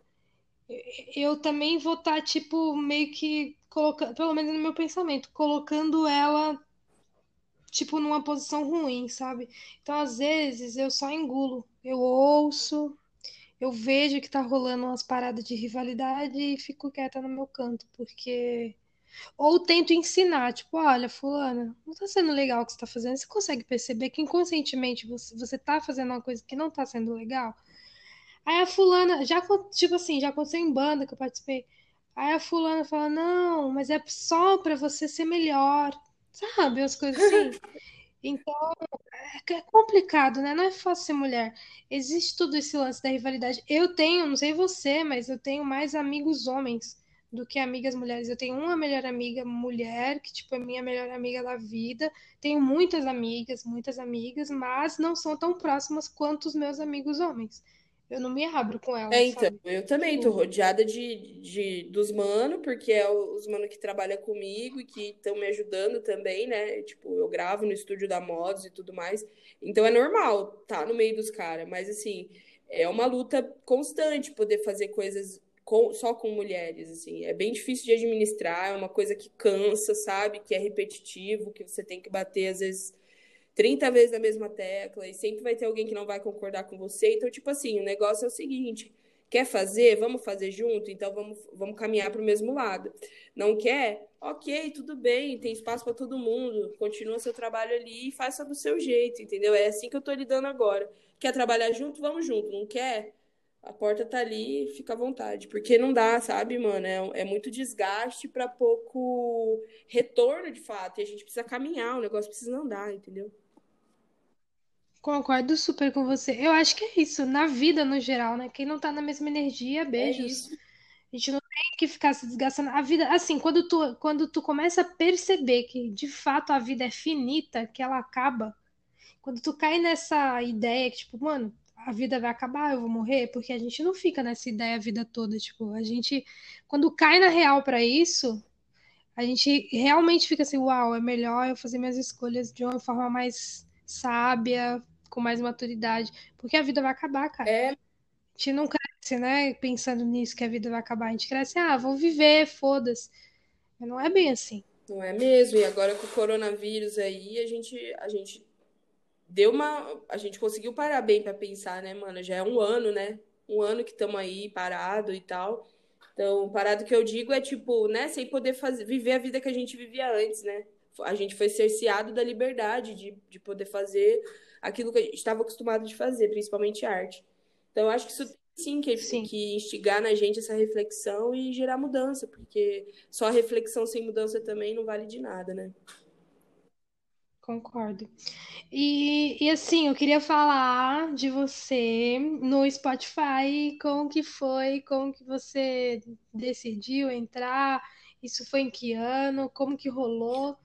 eu também vou estar, tá, tipo, meio que colocando, pelo menos no meu pensamento, colocando ela, tipo, numa posição ruim, sabe? Então, às vezes, eu só engulo. Eu ouço, eu vejo que tá rolando umas paradas de rivalidade e fico quieta no meu canto, porque. Ou tento ensinar, tipo, olha, fulana, não tá sendo legal o que você tá fazendo. Você consegue perceber que inconscientemente você, você tá fazendo uma coisa que não tá sendo legal? Aí a fulana, já, tipo assim, já aconteceu em banda que eu participei. Aí a fulana fala, não, mas é só pra você ser melhor. Sabe, as coisas assim. [LAUGHS] Então, é, é complicado, né? Não é fácil ser mulher. Existe todo esse lance da rivalidade. Eu tenho, não sei você, mas eu tenho mais amigos homens do que amigas mulheres. Eu tenho uma melhor amiga mulher, que tipo é minha melhor amiga da vida. Tenho muitas amigas, muitas amigas, mas não são tão próximas quanto os meus amigos homens eu não me abro com ela. É, então, sabe? eu também tô tipo rodeada de, de dos mano, porque é os mano que trabalham comigo e que estão me ajudando também, né? Tipo, eu gravo no estúdio da Modos e tudo mais. Então é normal tá no meio dos caras, mas assim, é uma luta constante poder fazer coisas com, só com mulheres, assim. É bem difícil de administrar, é uma coisa que cansa, sabe? Que é repetitivo, que você tem que bater às vezes 30 vezes na mesma tecla e sempre vai ter alguém que não vai concordar com você. Então, tipo assim, o negócio é o seguinte: quer fazer? Vamos fazer junto? Então vamos, vamos caminhar para o mesmo lado. Não quer? Ok, tudo bem, tem espaço para todo mundo. Continua seu trabalho ali e faça do seu jeito, entendeu? É assim que eu estou lidando agora. Quer trabalhar junto? Vamos junto. Não quer? A porta tá ali, fica à vontade. Porque não dá, sabe, mano? É, é muito desgaste para pouco retorno de fato. E a gente precisa caminhar, o negócio precisa andar, entendeu? Concordo super com você. Eu acho que é isso, na vida no geral, né? Quem não tá na mesma energia, é beijos. É a gente não tem que ficar se desgastando. A vida, assim, quando tu, quando tu começa a perceber que de fato a vida é finita, que ela acaba, quando tu cai nessa ideia que, tipo, mano, a vida vai acabar, eu vou morrer, porque a gente não fica nessa ideia a vida toda, tipo, a gente, quando cai na real para isso, a gente realmente fica assim, uau, é melhor eu fazer minhas escolhas de uma forma mais sábia, com mais maturidade, porque a vida vai acabar, cara. É. A gente não cresce, né, pensando nisso, que a vida vai acabar. A gente cresce, ah, vou viver, foda-se. Mas não é bem assim. Não é mesmo. E agora com o coronavírus aí, a gente, a gente deu uma. A gente conseguiu parar bem para pensar, né, mano? Já é um ano, né? Um ano que estamos aí parado e tal. Então, parado que eu digo é tipo, né, sem poder fazer, viver a vida que a gente vivia antes, né? A gente foi cerceado da liberdade de, de poder fazer aquilo que a gente estava acostumado de fazer, principalmente arte. Então, eu acho que isso sim que, sim que instigar na gente essa reflexão e gerar mudança, porque só reflexão sem mudança também não vale de nada, né? Concordo. E, e assim, eu queria falar de você no Spotify, como que foi, como que você decidiu entrar, isso foi em que ano, como que rolou?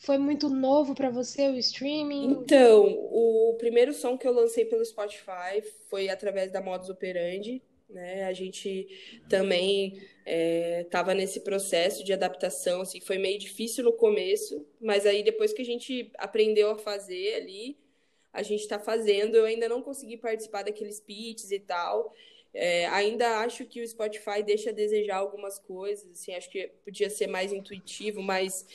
Foi muito novo para você o streaming? Então, o primeiro som que eu lancei pelo Spotify foi através da Modus Operandi. Né? A gente também estava é, nesse processo de adaptação, assim, foi meio difícil no começo, mas aí depois que a gente aprendeu a fazer ali, a gente está fazendo. Eu ainda não consegui participar daqueles pitches e tal. É, ainda acho que o Spotify deixa a desejar algumas coisas, assim, acho que podia ser mais intuitivo, mas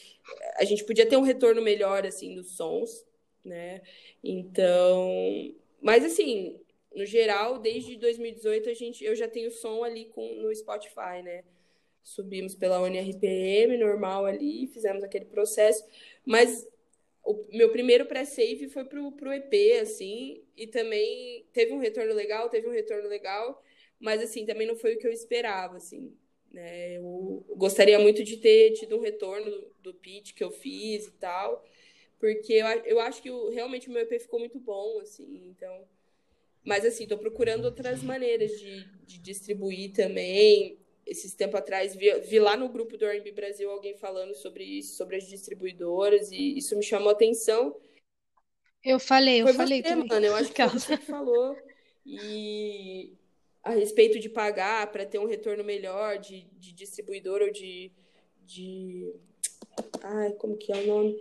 a gente podia ter um retorno melhor, assim, dos sons, né? Então, mas assim, no geral, desde 2018 a gente, eu já tenho som ali com, no Spotify, né? Subimos pela UniRPM, normal ali, fizemos aquele processo, mas o meu primeiro pré-save foi pro, pro EP, assim, e também teve um retorno legal, teve um retorno legal, mas assim, também não foi o que eu esperava, assim. Né? Eu gostaria muito de ter tido um retorno do pitch que eu fiz e tal, porque eu, eu acho que o, realmente o meu EP ficou muito bom, assim, então... Mas, assim, estou procurando outras maneiras de, de distribuir também. Esses tempos atrás, vi, vi lá no grupo do R&B Brasil alguém falando sobre isso, sobre as distribuidoras, e isso me chamou a atenção. Eu falei, eu foi falei você, também. Mano, eu acho que você que falou. E a respeito de pagar para ter um retorno melhor de, de distribuidor ou de, de. Ai, como que é o nome?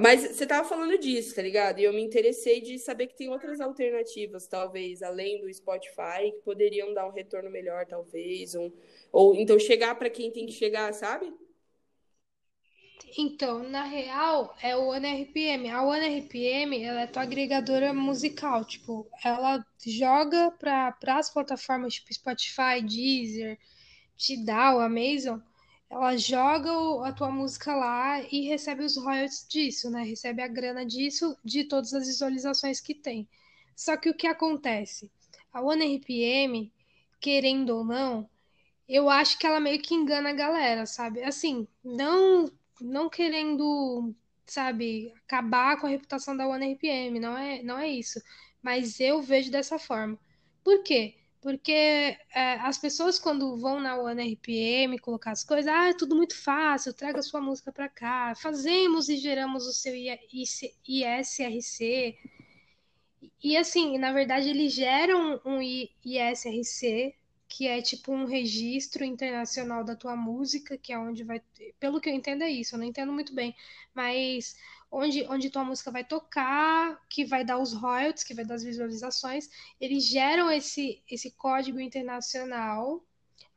Mas você tava falando disso, tá ligado? E eu me interessei de saber que tem outras alternativas, talvez, além do Spotify, que poderiam dar um retorno melhor, talvez. Um, ou então chegar para quem tem que chegar, sabe? Então, na real, é o OneRPM. A OneRPM, ela é tua agregadora musical, tipo, ela joga para as plataformas tipo Spotify, Deezer, Tidal, Amazon, ela joga a tua música lá e recebe os royalties disso, né? Recebe a grana disso, de todas as visualizações que tem. Só que o que acontece? A OneRPM, querendo ou não, eu acho que ela meio que engana a galera, sabe? Assim, não não querendo, sabe, acabar com a reputação da OneRPM, não é, não é isso. Mas eu vejo dessa forma. Por quê? Porque é, as pessoas, quando vão na OneRPM colocar as coisas, ah, é tudo muito fácil, traga sua música para cá, fazemos e geramos o seu ISRC. E assim, na verdade, eles geram um ISRC, que é tipo um registro internacional da tua música, que é onde vai. Pelo que eu entendo, é isso, eu não entendo muito bem, mas onde, onde tua música vai tocar, que vai dar os royalties, que vai dar as visualizações, eles geram esse, esse código internacional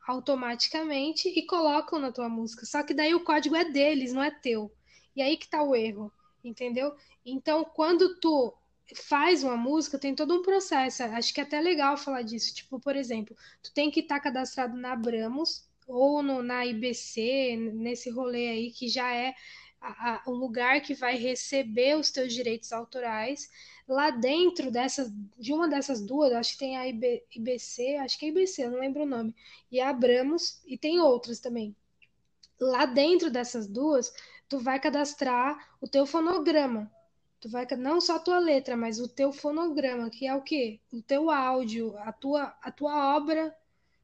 automaticamente e colocam na tua música. Só que daí o código é deles, não é teu. E aí que tá o erro, entendeu? Então, quando tu faz uma música, tem todo um processo. Acho que é até legal falar disso. Tipo, por exemplo, tu tem que estar tá cadastrado na Abramos ou no, na IBC, nesse rolê aí que já é a, o lugar que vai receber os teus direitos autorais. Lá dentro dessas, de uma dessas duas, acho que tem a IB, IBC, acho que é IBC, eu não lembro o nome, e a Abramos, e tem outras também. Lá dentro dessas duas, tu vai cadastrar o teu fonograma. Tu vai não só a tua letra, mas o teu fonograma, que é o quê? O teu áudio, a tua, a tua obra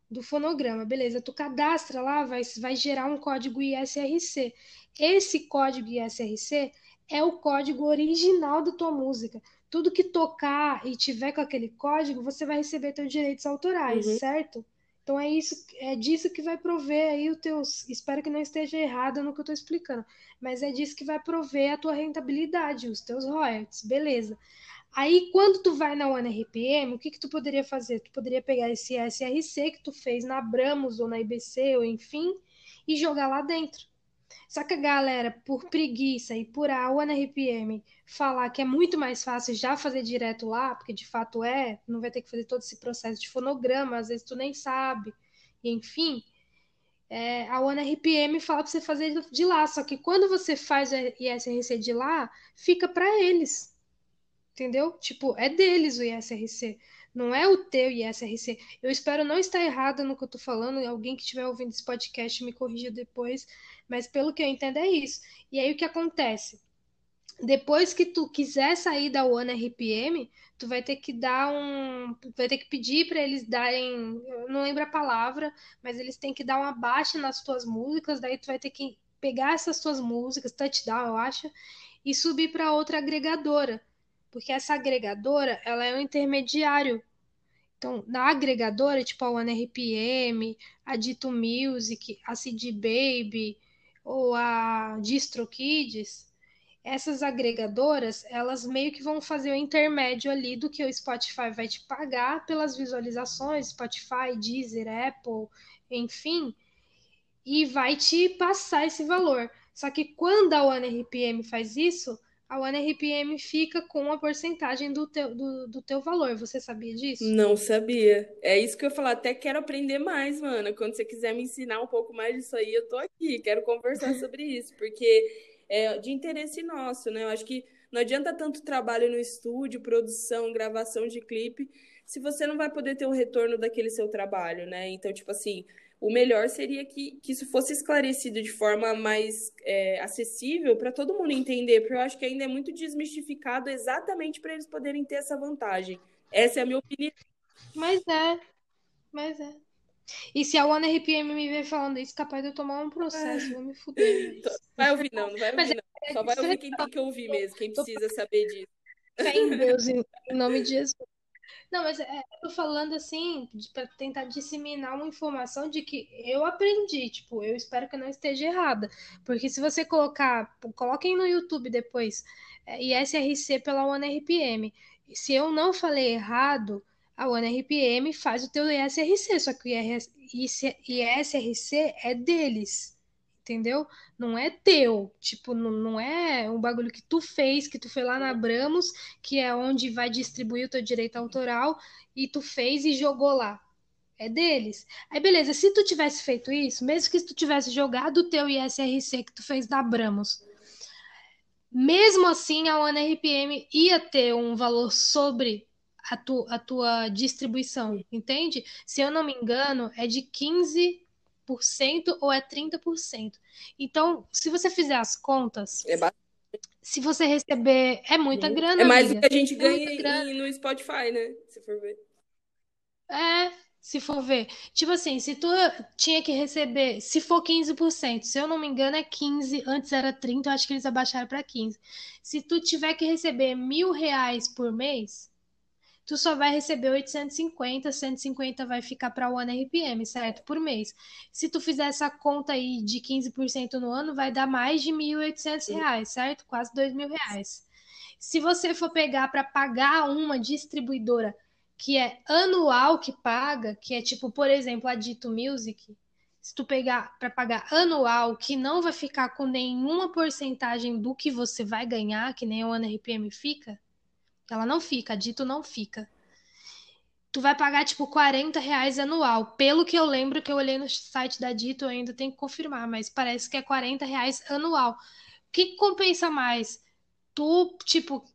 do fonograma, beleza? Tu cadastra lá, vai, vai gerar um código ISRC. Esse código ISRC é o código original da tua música. Tudo que tocar e tiver com aquele código, você vai receber teus direitos autorais, uhum. certo? Então é isso, é disso que vai prover aí o teu. Espero que não esteja errado no que eu estou explicando, mas é disso que vai prover a tua rentabilidade, os teus royalties, beleza? Aí, quando tu vai na OneRPM, o que que tu poderia fazer? Tu poderia pegar esse SRC que tu fez na Abramos ou na IBC ou enfim e jogar lá dentro. Só que a galera, por preguiça e por a OneRPM falar que é muito mais fácil já fazer direto lá, porque de fato é, não vai ter que fazer todo esse processo de fonograma, às vezes tu nem sabe, enfim, é, a OneRPM fala para você fazer de lá. Só que quando você faz o ISRC de lá, fica para eles. Entendeu? Tipo, é deles o ISRC. Não é o teu ISRC. Eu espero não estar errada no que eu tô falando. Alguém que estiver ouvindo esse podcast me corrija depois. Mas pelo que eu entendo é isso. E aí o que acontece? Depois que tu quiser sair da OneRPM, tu vai ter que dar um. Vai ter que pedir para eles darem. Eu não lembro a palavra, mas eles têm que dar uma baixa nas tuas músicas. Daí tu vai ter que pegar essas tuas músicas, touchdown, eu acho, e subir para outra agregadora porque essa agregadora ela é um intermediário. Então, na agregadora, tipo a OneRPM, a Dito Music, a CD Baby ou a DistroKids, essas agregadoras, elas meio que vão fazer o intermédio ali do que o Spotify vai te pagar pelas visualizações, Spotify, Deezer, Apple, enfim, e vai te passar esse valor. Só que quando a OneRPM faz isso, a OneRPM fica com a porcentagem do teu, do, do teu valor. Você sabia disso? Não sabia. É isso que eu falar. Até quero aprender mais, mano. Quando você quiser me ensinar um pouco mais disso aí, eu tô aqui. Quero conversar [LAUGHS] sobre isso, porque é de interesse nosso, né? Eu acho que não adianta tanto trabalho no estúdio, produção, gravação de clipe, se você não vai poder ter o retorno daquele seu trabalho, né? Então, tipo assim, o melhor seria que, que isso fosse esclarecido de forma mais é, acessível para todo mundo entender, porque eu acho que ainda é muito desmistificado exatamente para eles poderem ter essa vantagem. Essa é a minha opinião. Mas é, mas é. E se a OneRPM me ver falando isso, capaz de eu tomar um processo, é. vou me fuder. [LAUGHS] Mas... Vai ouvir não, não vai ouvir não. É, Só vai ouvir quem tem que ouvir mesmo, quem precisa saber disso. Fé [LAUGHS] em Deus, em nome de Jesus. Não, mas é, eu tô falando assim, para tentar disseminar uma informação de que eu aprendi, tipo, eu espero que eu não esteja errada. Porque se você colocar, coloquem no YouTube depois, é, ISRC pela OneRPM. Se eu não falei errado, a OneRPM faz o teu ISRC, só que o ISRC é deles entendeu? Não é teu, tipo, não, não é um bagulho que tu fez, que tu foi lá na Bramos, que é onde vai distribuir o teu direito autoral, e tu fez e jogou lá. É deles. Aí, beleza, se tu tivesse feito isso, mesmo que tu tivesse jogado o teu ISRC que tu fez da Bramos, mesmo assim a ONRPM ia ter um valor sobre a, tu, a tua distribuição, entende? Se eu não me engano, é de 15 ou é 30%. Então, se você fizer as contas, é se você receber. É muita uhum. grana. É mais amiga. do que a gente é ganha no Spotify, né? Se for ver. É, se for ver. Tipo assim, se tu tinha que receber, se for 15%, se eu não me engano é 15, antes era 30, eu acho que eles abaixaram para 15. Se tu tiver que receber mil reais por mês, tu só vai receber 850, 150 vai ficar para o RPM, certo? Por mês. Se tu fizer essa conta aí de 15% no ano, vai dar mais de 1.800 reais, certo? Quase 2 mil reais. Se você for pegar para pagar uma distribuidora que é anual que paga, que é tipo, por exemplo, a Dito Music, se tu pegar para pagar anual, que não vai ficar com nenhuma porcentagem do que você vai ganhar, que nem o RPM fica, ela não fica, a Dito não fica. Tu vai pagar, tipo, 40 reais anual. Pelo que eu lembro que eu olhei no site da Dito, eu ainda tenho que confirmar, mas parece que é 40 reais anual. O que compensa mais? Tu, tipo,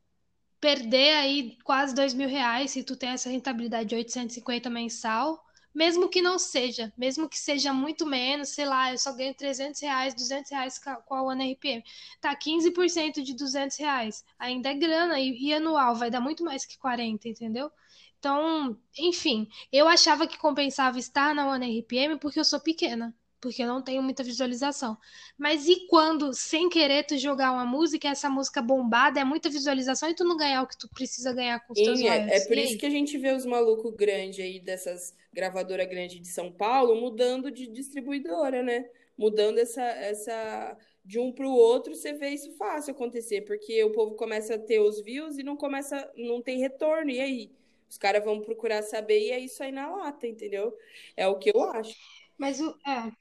perder aí quase 2 mil reais se tu tem essa rentabilidade de 850 mensal, mesmo que não seja, mesmo que seja muito menos, sei lá, eu só ganho 300 reais, 200 reais com a One RPM. Tá, 15% de 200 reais, ainda é grana, e, e anual vai dar muito mais que 40, entendeu? Então, enfim, eu achava que compensava estar na One RPM porque eu sou pequena porque eu não tenho muita visualização. Mas e quando, sem querer, tu jogar uma música, essa música bombada, é muita visualização e tu não ganhar o que tu precisa ganhar com os teus Sim, é, é por isso que a gente vê os malucos grandes aí, dessas gravadoras grandes de São Paulo, mudando de distribuidora, né? Mudando essa, essa de um para o outro, você vê isso fácil acontecer, porque o povo começa a ter os views e não começa, não tem retorno. E aí? Os caras vão procurar saber e é isso aí na lata, entendeu? É o que eu acho. Mas o, é,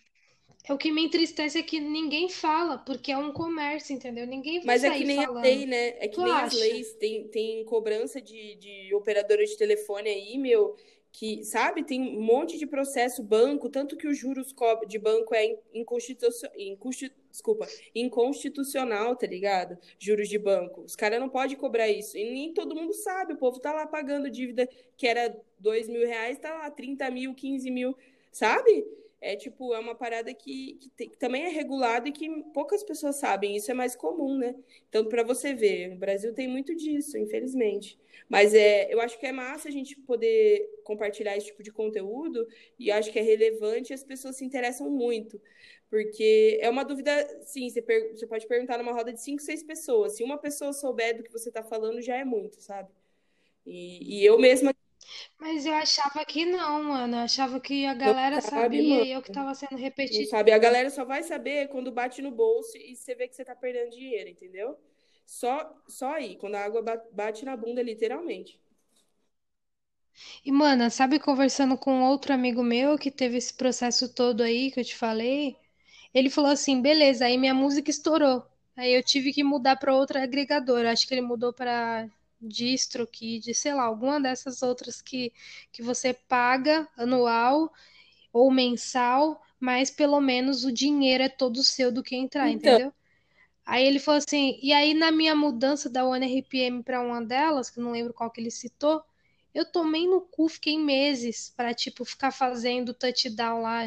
é o que me entristece é que ninguém fala, porque é um comércio, entendeu? Ninguém vai Mas é que nem falando. a lei, né? É que tu nem acha? as leis. Tem, tem cobrança de, de operadora de telefone aí, meu, que, sabe, tem um monte de processo banco, tanto que os juros de banco é inconstitucional, desculpa, inconstitucional, tá ligado? Juros de banco. Os caras não podem cobrar isso. E nem todo mundo sabe. O povo tá lá pagando dívida que era dois mil reais, tá lá 30 mil, 15 mil, sabe? É tipo, é uma parada que, que, tem, que, também é regulada e que poucas pessoas sabem, isso é mais comum, né? Então, para você ver, o Brasil tem muito disso, infelizmente. Mas é, eu acho que é massa a gente poder compartilhar esse tipo de conteúdo e acho que é relevante e as pessoas se interessam muito. Porque é uma dúvida, sim, você, per, você pode perguntar numa roda de cinco, seis pessoas. Se uma pessoa souber do que você está falando, já é muito, sabe? E, e eu mesma mas eu achava que não, mano. Eu achava que a galera sabe, sabia mano. e eu que tava sendo repetido. sabe, a galera só vai saber quando bate no bolso e você vê que você tá perdendo dinheiro, entendeu? Só, só aí, quando a água bate na bunda, literalmente. E, mano, sabe, conversando com outro amigo meu que teve esse processo todo aí que eu te falei, ele falou assim: beleza, aí minha música estourou. Aí eu tive que mudar para outra agregadora. Acho que ele mudou para DistroKid, sei lá, alguma dessas outras que, que você paga anual ou mensal, mas pelo menos o dinheiro é todo seu do que entrar, então... entendeu? Aí ele falou assim, e aí na minha mudança da OneRPM para uma delas, que não lembro qual que ele citou, eu tomei no cu, fiquei meses para tipo ficar fazendo touchdown lá,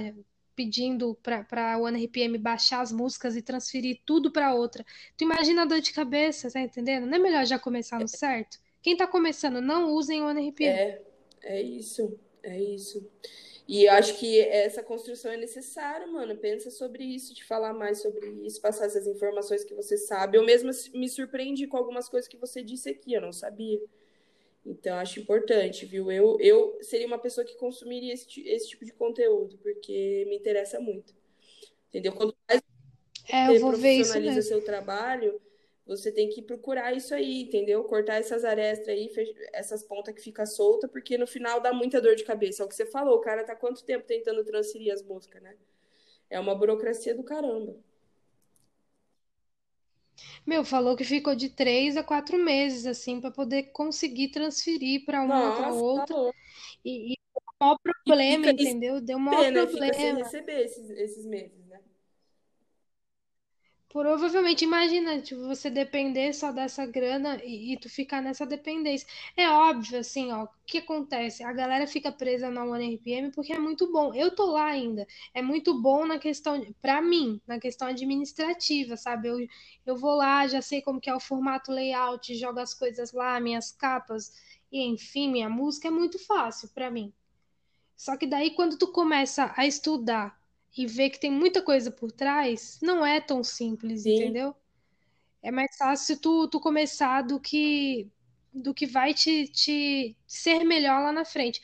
pedindo para a OneRPM baixar as músicas e transferir tudo para outra. Tu imagina a dor de cabeça, tá entendendo? Não é melhor já começar no certo? Quem tá começando, não usem o OneRPM. É, é isso, é isso. E acho que essa construção é necessária, mano. Pensa sobre isso, de falar mais sobre isso, passar essas informações que você sabe. Eu mesma me surpreendi com algumas coisas que você disse aqui, eu não sabia. Então, acho importante, viu? Eu, eu seria uma pessoa que consumiria esse, esse tipo de conteúdo, porque me interessa muito. Entendeu? Quando mais é, você profissionaliza seu trabalho, você tem que procurar isso aí, entendeu? Cortar essas arestas aí, essas pontas que fica solta, porque no final dá muita dor de cabeça. É o que você falou, o cara tá quanto tempo tentando transferir as músicas, né? É uma burocracia do caramba. Meu, falou que ficou de três a quatro meses, assim, para poder conseguir transferir para uma outra outra. Falou. E, e o maior problema, entendeu? Deu o maior pena, problema. Fica sem receber esses, esses meses. Provavelmente, imagina, tipo, você depender só dessa grana e, e, tu ficar nessa dependência. É óbvio, assim, ó, o que acontece? A galera fica presa na OneRPM porque é muito bom. Eu tô lá ainda. É muito bom na questão, para mim, na questão administrativa, sabe? Eu, eu vou lá, já sei como que é o formato layout, jogo as coisas lá, minhas capas, e enfim, minha música é muito fácil para mim. Só que daí quando tu começa a estudar e ver que tem muita coisa por trás, não é tão simples, Sim. entendeu? É mais fácil tu, tu começar do que do que vai te, te ser melhor lá na frente.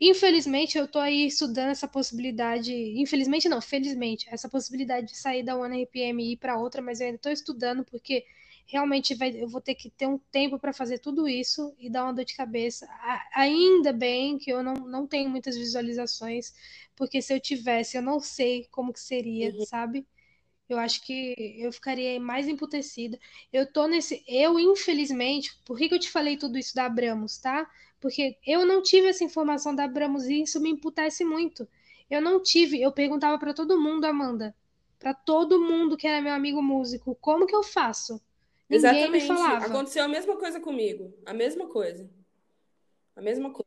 Infelizmente, eu tô aí estudando essa possibilidade. Infelizmente, não, felizmente, essa possibilidade de sair da OneRPM e ir para outra, mas eu ainda tô estudando porque realmente vai, eu vou ter que ter um tempo para fazer tudo isso e dar uma dor de cabeça. Ainda bem que eu não, não tenho muitas visualizações, porque se eu tivesse, eu não sei como que seria, uhum. sabe? Eu acho que eu ficaria mais emputecida. Eu tô nesse. Eu, infelizmente, por que, que eu te falei tudo isso da Abramos, tá? Porque eu não tive essa informação da Abramos e isso me emputece muito. Eu não tive. Eu perguntava para todo mundo, Amanda. Para todo mundo que era meu amigo músico, como que eu faço? Ninguém Exatamente. Aconteceu a mesma coisa comigo. A mesma coisa. A mesma coisa.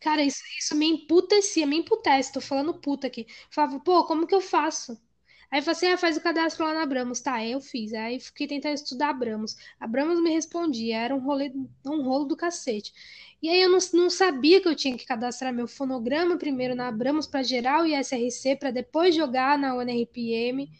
Cara, isso, isso me emputecia, me emputece, tô falando puta aqui. falava, pô, como que eu faço? Aí eu falei assim, ah, faz o cadastro lá na Abramos. Tá, eu fiz. Aí fiquei tentando estudar Abramos. Abramos me respondia, era um rolê, um rolo do cacete. E aí eu não, não sabia que eu tinha que cadastrar meu fonograma primeiro na Abramos para gerar o ISRC, para depois jogar na ONRPM.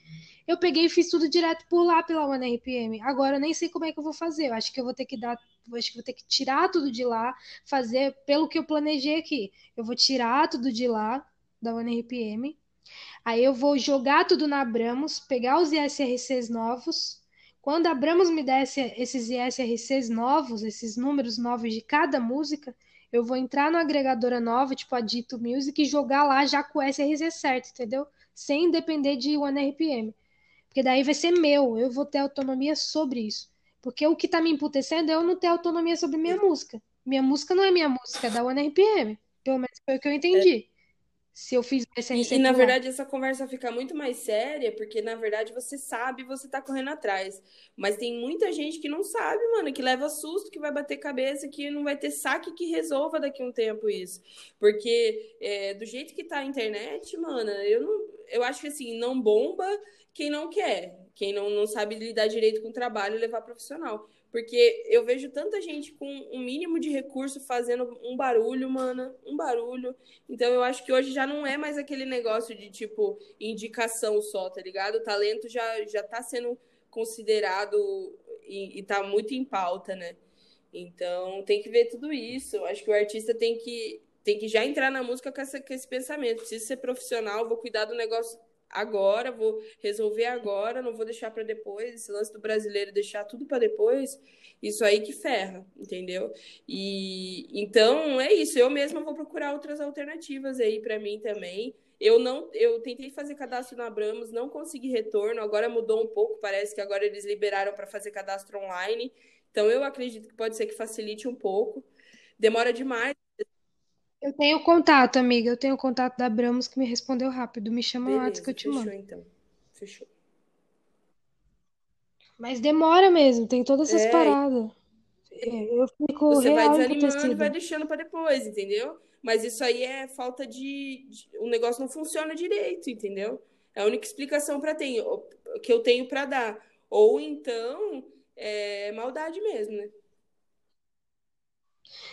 Eu peguei e fiz tudo direto por lá pela OneRPM. Agora eu nem sei como é que eu vou fazer. Eu acho que eu vou ter que dar, acho que vou ter que tirar tudo de lá, fazer pelo que eu planejei aqui. Eu vou tirar tudo de lá da OneRPM. Aí eu vou jogar tudo na Abramos, pegar os ISRCs novos. Quando a Abramos me der esses ISRCs novos, esses números novos de cada música, eu vou entrar no agregadora nova, tipo a Dito Music, e jogar lá já com o SRC certo, entendeu? Sem depender de OneRPM. Porque daí vai ser meu, eu vou ter autonomia sobre isso. Porque o que tá me emputecendo é eu não ter autonomia sobre minha música. Minha música não é minha música, é da OneRPM. Pelo menos foi o que eu entendi. É. Se eu fiz essa receita. E, e na verdade essa conversa fica muito mais séria, porque na verdade você sabe, você tá correndo atrás. Mas tem muita gente que não sabe, mano, que leva susto, que vai bater cabeça, que não vai ter saque que resolva daqui a um tempo isso. Porque é, do jeito que tá a internet, mano, eu não. Eu acho que assim, não bomba quem não quer, quem não, não sabe lidar direito com o trabalho levar profissional. Porque eu vejo tanta gente com um mínimo de recurso fazendo um barulho, mano, um barulho. Então eu acho que hoje já não é mais aquele negócio de tipo indicação só, tá ligado? O talento já, já tá sendo considerado e, e tá muito em pauta, né? Então tem que ver tudo isso. Eu acho que o artista tem que, tem que já entrar na música com, essa, com esse pensamento. Preciso ser profissional, vou cuidar do negócio agora, vou resolver agora, não vou deixar para depois. Esse lance do brasileiro deixar tudo para depois, isso aí que ferra, entendeu? E então é isso. Eu mesma vou procurar outras alternativas aí para mim também. Eu não, eu tentei fazer cadastro na Abramos, não consegui retorno. Agora mudou um pouco, parece que agora eles liberaram para fazer cadastro online. Então eu acredito que pode ser que facilite um pouco. Demora demais eu tenho contato, amiga. Eu tenho contato da Abramos que me respondeu rápido. Me chama Beleza, WhatsApp que eu te fechou, mando. então. Fechou. Mas demora mesmo, tem todas essas é... paradas. É, eu fico Você vai desanimando e vai deixando para depois, entendeu? Mas isso aí é falta de, de, O negócio não funciona direito, entendeu? É a única explicação para ter, que eu tenho para dar. Ou então é maldade mesmo, né?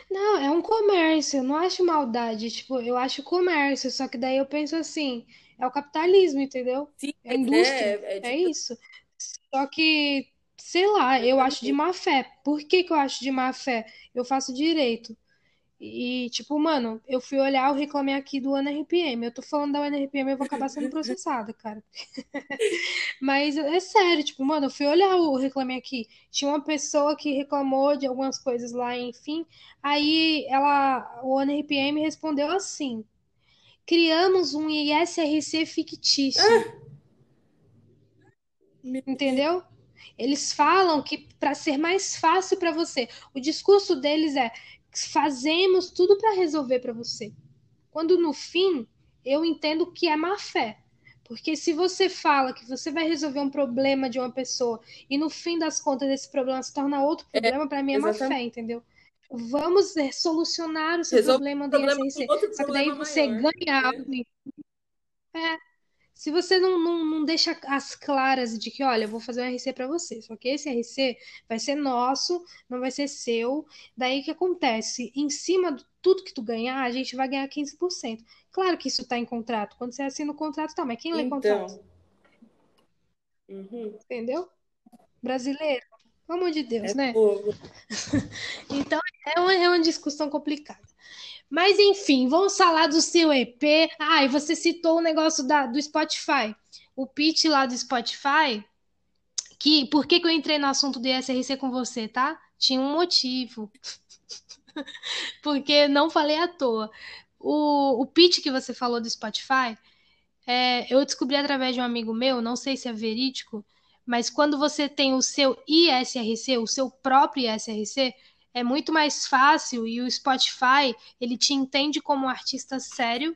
Não, é um comércio, eu não acho maldade, tipo, eu acho comércio, só que daí eu penso assim, é o capitalismo, entendeu? Sim, É a indústria, é, é, é tipo... isso. Só que sei lá, eu acho de má fé. Por que que eu acho de má fé? Eu faço direito. E, tipo, mano, eu fui olhar o reclame aqui do NRPM. Eu tô falando da NRPM, eu vou acabar sendo [LAUGHS] processada, cara. [LAUGHS] Mas é sério, tipo, mano, eu fui olhar o reclame aqui. Tinha uma pessoa que reclamou de algumas coisas lá, enfim. Aí ela, o NRPM respondeu assim: criamos um ISRC fictício. Ah! Entendeu? Eles falam que para ser mais fácil para você, o discurso deles é fazemos tudo para resolver para você. Quando no fim, eu entendo que é má fé. Porque se você fala que você vai resolver um problema de uma pessoa e no fim das contas esse problema se torna outro é, problema, é, para mim é má fé, entendeu? Vamos é, solucionar o seu Resolve problema ISRC. Só que daí você maior. ganha algo. É. Se você não, não, não deixa as claras de que, olha, eu vou fazer um RC para você, só que esse RC vai ser nosso, não vai ser seu. Daí o que acontece? Em cima de tudo que tu ganhar, a gente vai ganhar 15%. Claro que isso está em contrato. Quando você assina o contrato, tá, mas quem lê então... contrato? Uhum. Entendeu? Brasileiro. Pelo amor de Deus, é né? [LAUGHS] então é uma, é uma discussão complicada. Mas enfim, vamos falar do seu EP. Ah, e você citou o negócio da, do Spotify. O pitch lá do Spotify. Que, por que, que eu entrei no assunto do ISRC com você, tá? Tinha um motivo. [LAUGHS] Porque não falei à toa. O, o pitch que você falou do Spotify, é, eu descobri através de um amigo meu, não sei se é verídico, mas quando você tem o seu ISRC, o seu próprio ISRC, é muito mais fácil e o Spotify, ele te entende como um artista sério.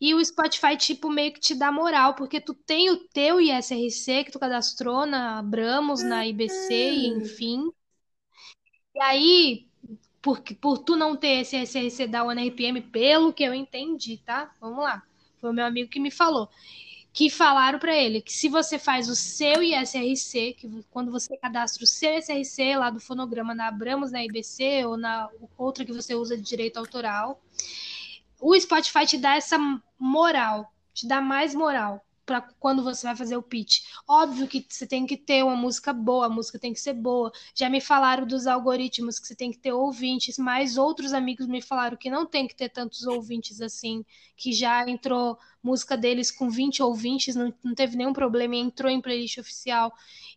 E o Spotify, tipo, meio que te dá moral, porque tu tem o teu ISRC que tu cadastrou na Abramos, na IBC, e enfim. E aí, por, por tu não ter esse ISRC da ONRPM, pelo que eu entendi, tá? Vamos lá. Foi o meu amigo que me falou que falaram para ele que se você faz o seu ISRC, que quando você cadastra o seu ISRC lá do fonograma na Abramos, na IBC ou na outra que você usa de direito autoral, o Spotify te dá essa moral, te dá mais moral para quando você vai fazer o pitch. Óbvio que você tem que ter uma música boa, a música tem que ser boa. Já me falaram dos algoritmos que você tem que ter ouvintes, mas outros amigos me falaram que não tem que ter tantos ouvintes assim, que já entrou música deles com 20 ouvintes, não, não teve nenhum problema e entrou em playlist oficial.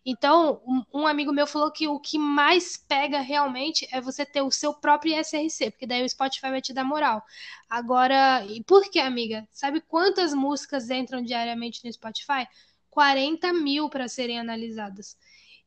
Então, um, um, amigo meu falou que o que mais pega realmente é você ter o seu próprio ISRC, porque daí o Spotify vai te dar moral. Agora, e por que, amiga? Sabe quantas músicas entram diariamente no Spotify? 40 mil para serem analisadas.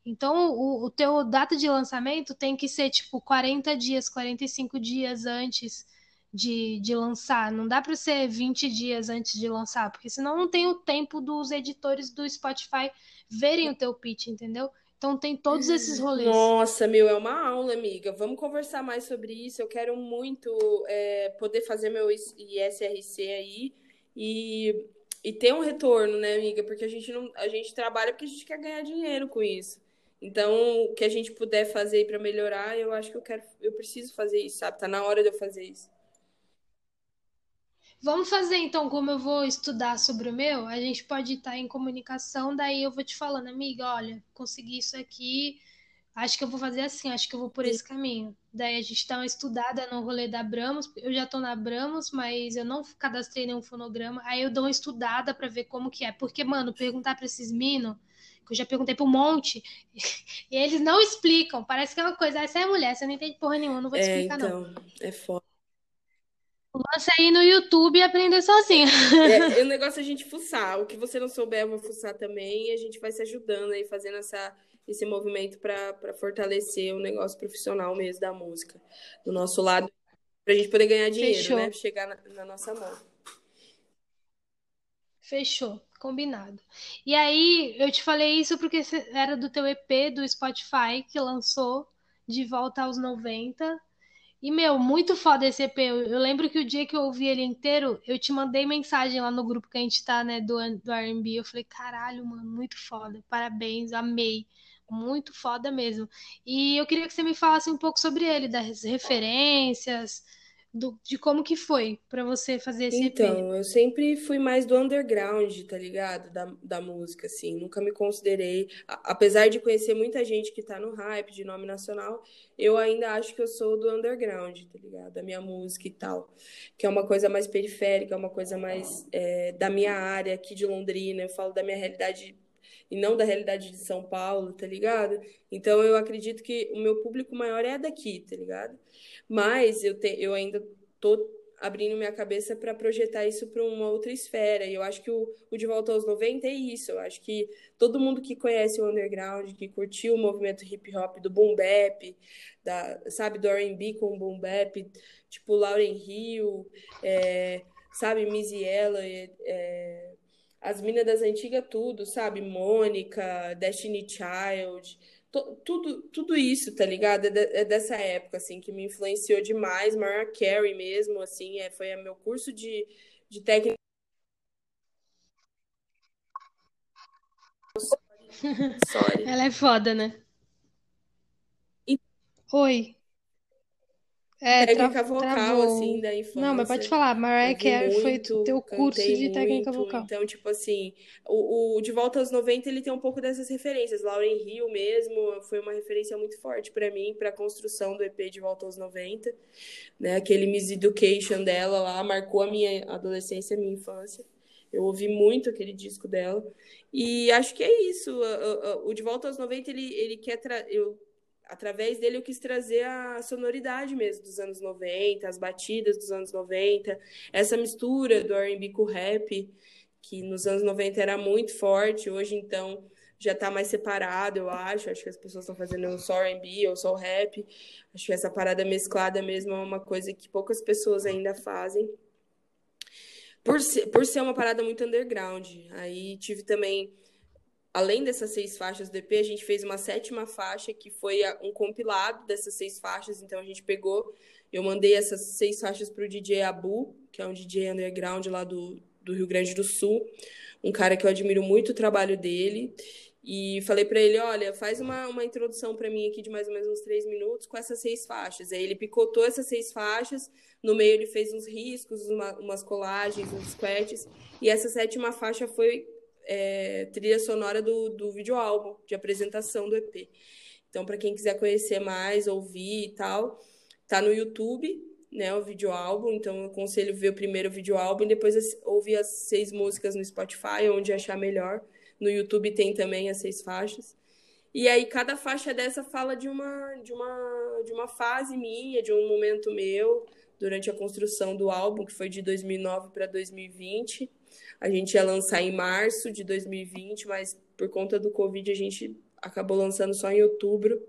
Então, o, o teu data de lançamento tem que ser tipo 40 dias, 45 dias antes de, de lançar. Não dá para ser 20 dias antes de lançar, porque senão não tem o tempo dos editores do Spotify verem o teu pitch, entendeu? Então tem todos esses rolês. Nossa, meu, é uma aula, amiga. Vamos conversar mais sobre isso. Eu quero muito é, poder fazer meu ISRC aí e, e ter um retorno, né, amiga? Porque a gente não, a gente trabalha porque a gente quer ganhar dinheiro com isso. Então, o que a gente puder fazer para melhorar, eu acho que eu quero, eu preciso fazer isso, sabe? Tá na hora de eu fazer isso. Vamos fazer então, como eu vou estudar sobre o meu, a gente pode estar em comunicação, daí eu vou te falando, amiga, olha, consegui isso aqui, acho que eu vou fazer assim, acho que eu vou por esse caminho. Daí a gente dá uma estudada no rolê da Bramos, eu já tô na Bramos, mas eu não cadastrei nenhum fonograma, aí eu dou uma estudada para ver como que é, porque, mano, perguntar para esses minos, que eu já perguntei para um monte, e [LAUGHS] eles não explicam, parece que é uma coisa, essa é mulher, você não entende porra nenhuma, não vou te é, explicar então, não. É foda. Lança aí no YouTube e aprender sozinho. É, [LAUGHS] o negócio é a gente fuçar. O que você não souber, eu vou fuçar também. E a gente vai se ajudando aí, fazendo essa, esse movimento para fortalecer o negócio profissional mesmo da música. Do nosso lado, para a gente poder ganhar dinheiro, Fechou. né? Chegar na, na nossa mão. Fechou, combinado. E aí, eu te falei isso porque era do teu EP do Spotify que lançou de volta aos 90. E, meu, muito foda esse EP. Eu, eu, lembro que o dia que eu ouvi ele inteiro, eu te mandei mensagem lá no grupo que a gente tá, né, do, do RB. Eu falei, caralho, mano, muito foda. Parabéns, amei. Muito foda mesmo. E eu queria que você me falasse um pouco sobre ele, das referências, do, de como que foi para você fazer esse Então, EP? eu sempre fui mais do underground, tá ligado? Da, da música, assim. Nunca me considerei. a- Apesar de conhecer muita gente que tá no hype de nome nacional, eu ainda acho que eu sou do underground, tá ligado? Da minha música e tal. Que é uma coisa mais periférica, é uma coisa mais é, da minha área aqui de Londrina. Eu falo da minha realidade e não da realidade de São Paulo, tá ligado? Então eu acredito que o meu público maior é daqui, tá ligado? Mas eu, te, eu ainda tô abrindo minha cabeça para projetar isso para uma outra esfera. E eu acho que o, o De Volta aos 90 é isso. Eu acho que todo mundo que conhece o underground, que curtiu o movimento hip hop do boom bap, da, sabe, do R&B com boom bap, tipo Lauryn Hill, é, sabe, Missy Elliott, é, as minas das antigas tudo, sabe, Mônica, Destiny Child, tudo, tudo isso, tá ligado? É, de- é dessa época, assim, que me influenciou demais. Mariah Carey mesmo, assim, é, foi meu curso de, de técnica. Sorry. [LAUGHS] Ela é foda, né? E- Oi. É, Técnica vocal, travou. assim, da infância. Não, mas pode falar. Mariah Carey foi teu curso de técnica muito. vocal. Então, tipo assim, o, o De Volta aos 90, ele tem um pouco dessas referências. Lauryn Hill mesmo foi uma referência muito forte pra mim, pra construção do EP De Volta aos 90. Né? Aquele Miss Education dela lá marcou a minha adolescência, a minha infância. Eu ouvi muito aquele disco dela. E acho que é isso. O, De Volta aos 90, ele, ele quer... Tra... Eu, através dele eu quis trazer a sonoridade mesmo dos anos 90, as batidas dos anos 90, essa mistura do R&B com rap, que nos anos 90 era muito forte, hoje então já tá mais separado, eu acho, acho que as pessoas estão fazendo só R&B ou só rap, acho que essa parada mesclada mesmo é uma coisa que poucas pessoas ainda fazem, por ser, por ser uma parada muito underground, aí tive também além dessas seis faixas do EP, a gente fez uma sétima faixa que foi um compilado dessas seis faixas. Então a gente pegou, eu mandei essas seis faixas para o DJ Abu, que é um DJ underground lá do, do Rio Grande do Sul, um cara que eu admiro muito o trabalho dele. E falei para ele: olha, faz uma, uma introdução para mim aqui de mais ou menos uns três minutos com essas seis faixas. Aí ele picotou essas seis faixas, no meio ele fez uns riscos, uma, umas colagens, uns scratches, e essa sétima faixa foi é, trilha sonora do, do videoálbum de apresentação do EP. Então, para quem quiser conhecer mais, ouvir e tal, tá no YouTube, né, o videoálbum. Então, eu aconselho ver o primeiro videoálbum e depois ouvir as seis músicas no Spotify, onde achar melhor. No YouTube tem também as seis faixas. E aí cada faixa dessa fala de uma de uma de uma fase minha, de um momento meu durante a construção do álbum, que foi de 2009 para 2020. A gente ia lançar em março de 2020, mas por conta do Covid a gente acabou lançando só em outubro,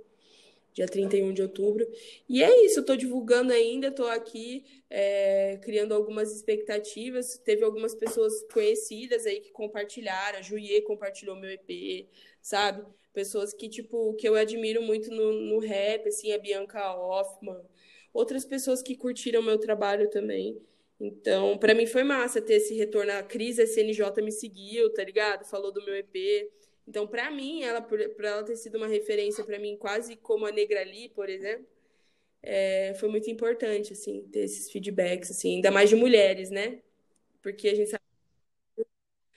dia 31 de outubro. E é isso, eu tô divulgando ainda, tô aqui é, criando algumas expectativas. Teve algumas pessoas conhecidas aí que compartilharam, a Juiê compartilhou meu EP, sabe? Pessoas que, tipo, que eu admiro muito no, no rap, assim, a Bianca Hoffman. Outras pessoas que curtiram meu trabalho também. Então, para mim foi massa ter esse retorno. A Cris SNJ me seguiu, tá ligado? Falou do meu EP. Então, para mim, ela por, por ela ter sido uma referência para mim, quase como a Negrali, por exemplo, é, foi muito importante, assim, ter esses feedbacks, assim, ainda mais de mulheres, né? Porque a gente sabe.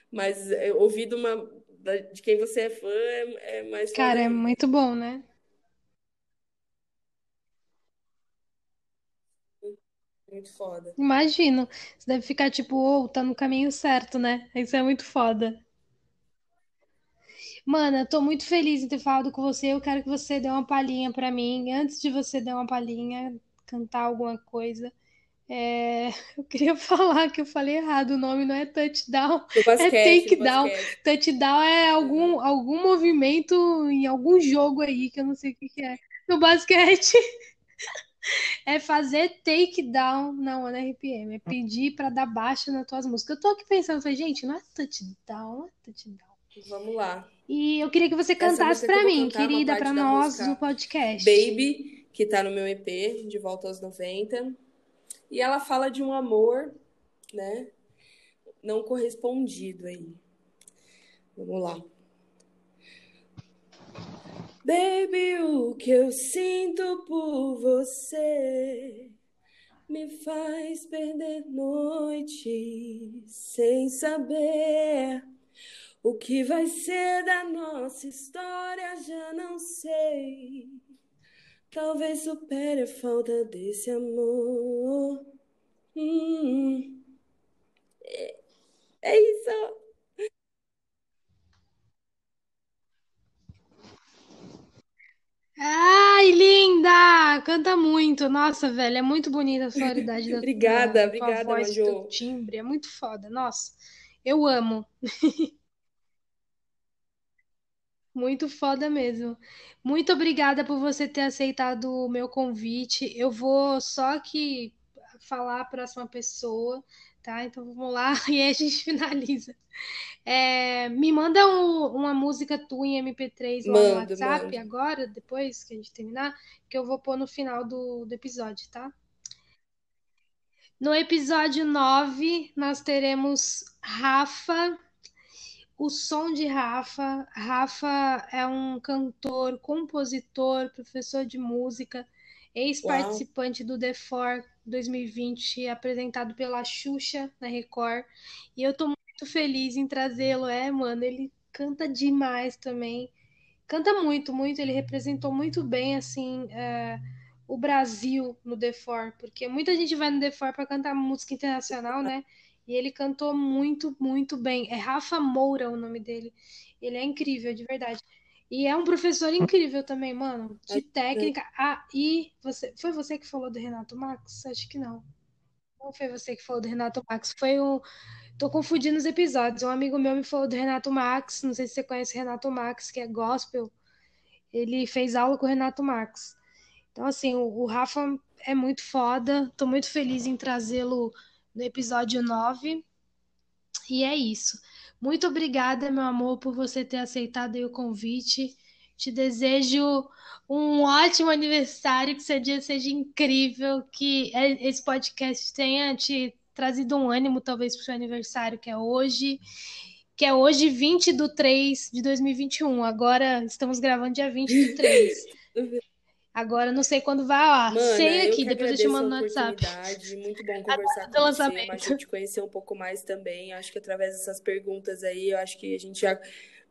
Mas é, ouvir de, uma, de quem você é fã é, é mais. Cara, é muito bom, né? Muito foda. Imagino. Você deve ficar tipo, oh, tá no caminho certo, né? Isso é muito foda. Mana, tô muito feliz em ter falado com você. Eu quero que você dê uma palhinha pra mim. Antes de você dar uma palhinha, cantar alguma coisa. É... [LAUGHS] Eu queria falar que eu falei errado. O nome não é touchdown, Do basquete, é do takedown. Touchdown é algum, algum movimento em algum jogo aí que eu não sei o que que é. No basquete. [LAUGHS] É fazer takedown na One RPM, é pedir pra dar baixa nas tuas músicas. Eu tô aqui pensando, falei, gente, não é touchdown, não é touchdown. Vamos lá. E eu queria que você cantasse vou mim, é querida, da nós do podcast. Baby, que tá no meu EP, De Volta aos 90. E ela fala de um amor, né? Não correspondido aí. Vamos lá. Baby, o que eu sinto por você me faz perder noite sem saber o que vai ser da nossa história, já não sei. Talvez supere a falta desse amor. Hum, é, é isso. Ai, linda! Canta muito. Nossa, velho, é muito bonita a sonoridade da [LAUGHS] Obrigada, da, obrigada, tua voz, do teu timbre. É muito foda. Nossa, eu amo. [LAUGHS] Muito foda mesmo. Muito obrigada por você ter aceitado o meu convite. Eu vou só aqui falar a próxima pessoa, tá? Então vamos lá [LAUGHS] e aí a gente finaliza. É, me manda um, uma música tua em MP3 lá no WhatsApp agora, depois que a gente terminar, que eu vou pôr no final do, do episódio, tá? No episódio 9, nós teremos Rafa, o som de Rafa. Rafa é um cantor, compositor, professor de música, ex-participante do The Four 2020, apresentado pela Xuxa na Record. E eu tô muito feliz em trazê-lo. É, mano, ele canta demais também. Canta muito, muito. Ele representou muito bem, assim, é, o Brasil no The Four, porque muita gente vai no The Four para cantar música internacional, né? E ele cantou muito, muito bem. É Rafa Moura o nome dele. Ele é incrível, de verdade. E é um professor incrível também, mano. De técnica. Ah, e você. Foi você que falou do Renato Max? Acho que não. Não foi você que falou do Renato Max. Foi o. Tô confundindo os episódios. Um amigo meu me falou do Renato Max. Não sei se você conhece o Renato Max, que é gospel. Ele fez aula com o Renato Max. Então, assim, o, o Rafa é muito foda. Tô muito feliz em trazê-lo no episódio 9. E é isso. Muito obrigada, meu amor, por você ter aceitado o convite. Te desejo um ótimo aniversário, que seu dia seja incrível, que esse podcast tenha te trazido um ânimo, talvez, para o seu aniversário, que é hoje, que é hoje 20 de 3 de 2021. Agora estamos gravando dia 20 do 3. [LAUGHS] Agora não sei quando vai lá. Mana, sei aqui, depois eu te mando no WhatsApp. Muito bom [LAUGHS] conversar com você, mas a gente conhecer um pouco mais também. Acho que através dessas perguntas aí, eu acho que a gente já,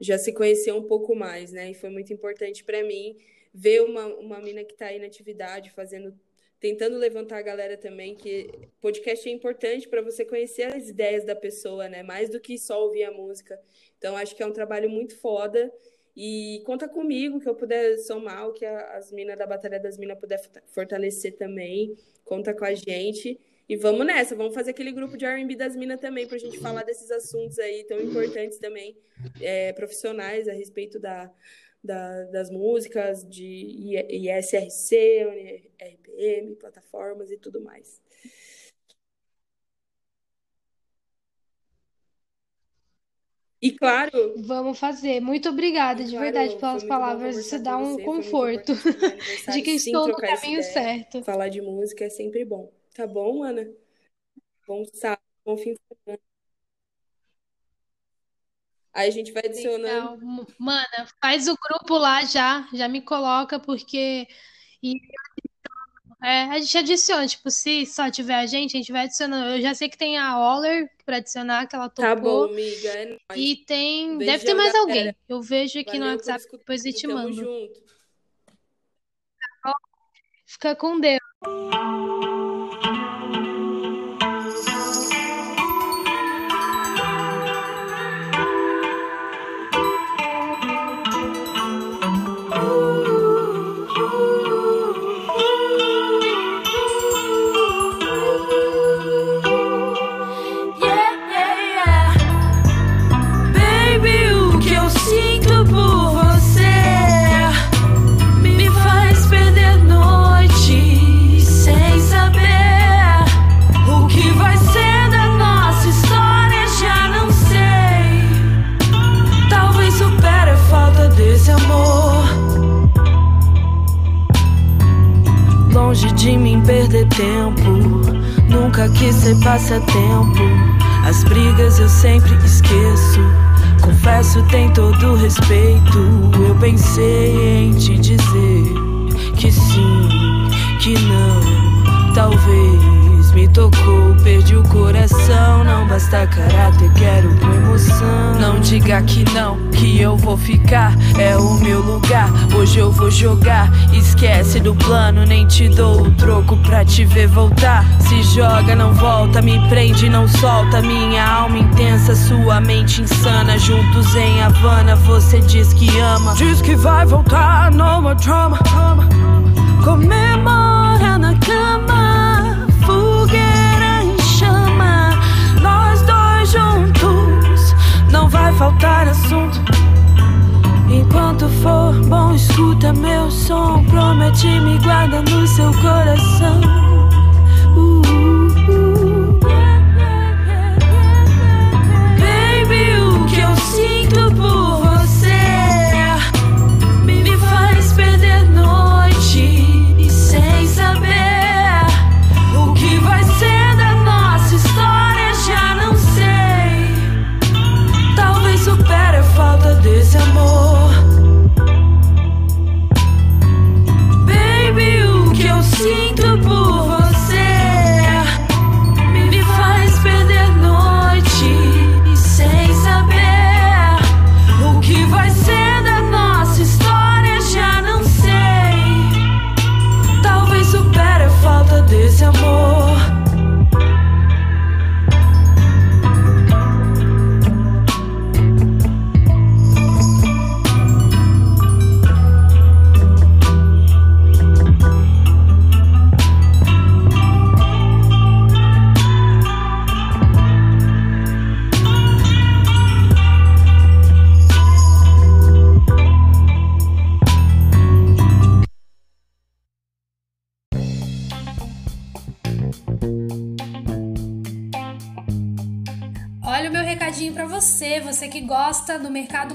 já se conheceu um pouco mais, né? E foi muito importante para mim ver uma, uma mina que está aí na atividade, fazendo, tentando levantar a galera também, que podcast é importante para você conhecer as ideias da pessoa, né? Mais do que só ouvir a música. Então, acho que é um trabalho muito foda. E conta comigo que eu puder somar, o que as minas da Batalha das Minas puder fortalecer também. Conta com a gente. E vamos nessa, vamos fazer aquele grupo de R&B das minas também, para a gente falar desses assuntos aí tão importantes também, é, profissionais a respeito da, da, das músicas, de ISRC, RPM, plataformas e tudo mais. E claro. Vamos fazer. Muito obrigada, de verdade, pelas palavras. Isso dá um conforto [LAUGHS] de que estou no caminho certo. Falar de música é sempre bom. Tá bom, Ana? Bom sábado, bom fim de semana. Aí a gente vai adicionando. Então, mana, faz o grupo lá já, já me coloca, porque. E é, a gente adiciona, tipo, se só tiver a gente, a gente vai adicionando. Eu já sei que tem a Oller pra adicionar, que ela topou. Tá bom, amiga. É e tem. Beijão, deve ter mais galera. alguém. Eu vejo aqui Valeu no WhatsApp, depois eu te mando. Junto. Fica com Deus. Passatempo. As brigas eu sempre esqueço. Confesso, tem todo respeito. Eu pensei em te dizer que sim, que não, talvez. Tocou. Perdi o coração, não basta caráter, quero com emoção. Não diga que não, que eu vou ficar, é o meu lugar. Hoje eu vou jogar, esquece do plano, nem te dou o troco pra te ver voltar. Se joga, não volta, me prende, não solta. Minha alma intensa, sua mente insana. Juntos em Havana, você diz que ama. Diz que vai voltar, no more drama. Comemora na cama, juntos, não vai faltar assunto. Enquanto for bom, escuta meu som. Promete me guarda no seu coração. Uh, uh, uh. Baby, o que eu sinto por gosta do mercado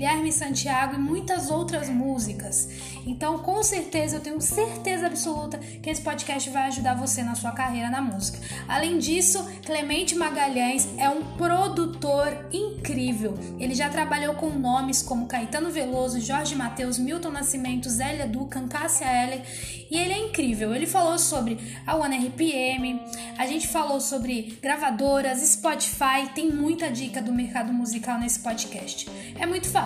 Santiago e muitas outras músicas. Então, com certeza, eu tenho certeza absoluta que esse podcast vai ajudar você na sua carreira na música. Além disso, Clemente Magalhães é um produtor incrível. Ele já trabalhou com nomes como Caetano Veloso, Jorge Mateus, Milton Nascimento, Zélia Ducan, Cássia Eller e ele é incrível. Ele falou sobre a One RPM, a gente falou sobre gravadoras, Spotify, tem muita dica do mercado musical nesse podcast. É muito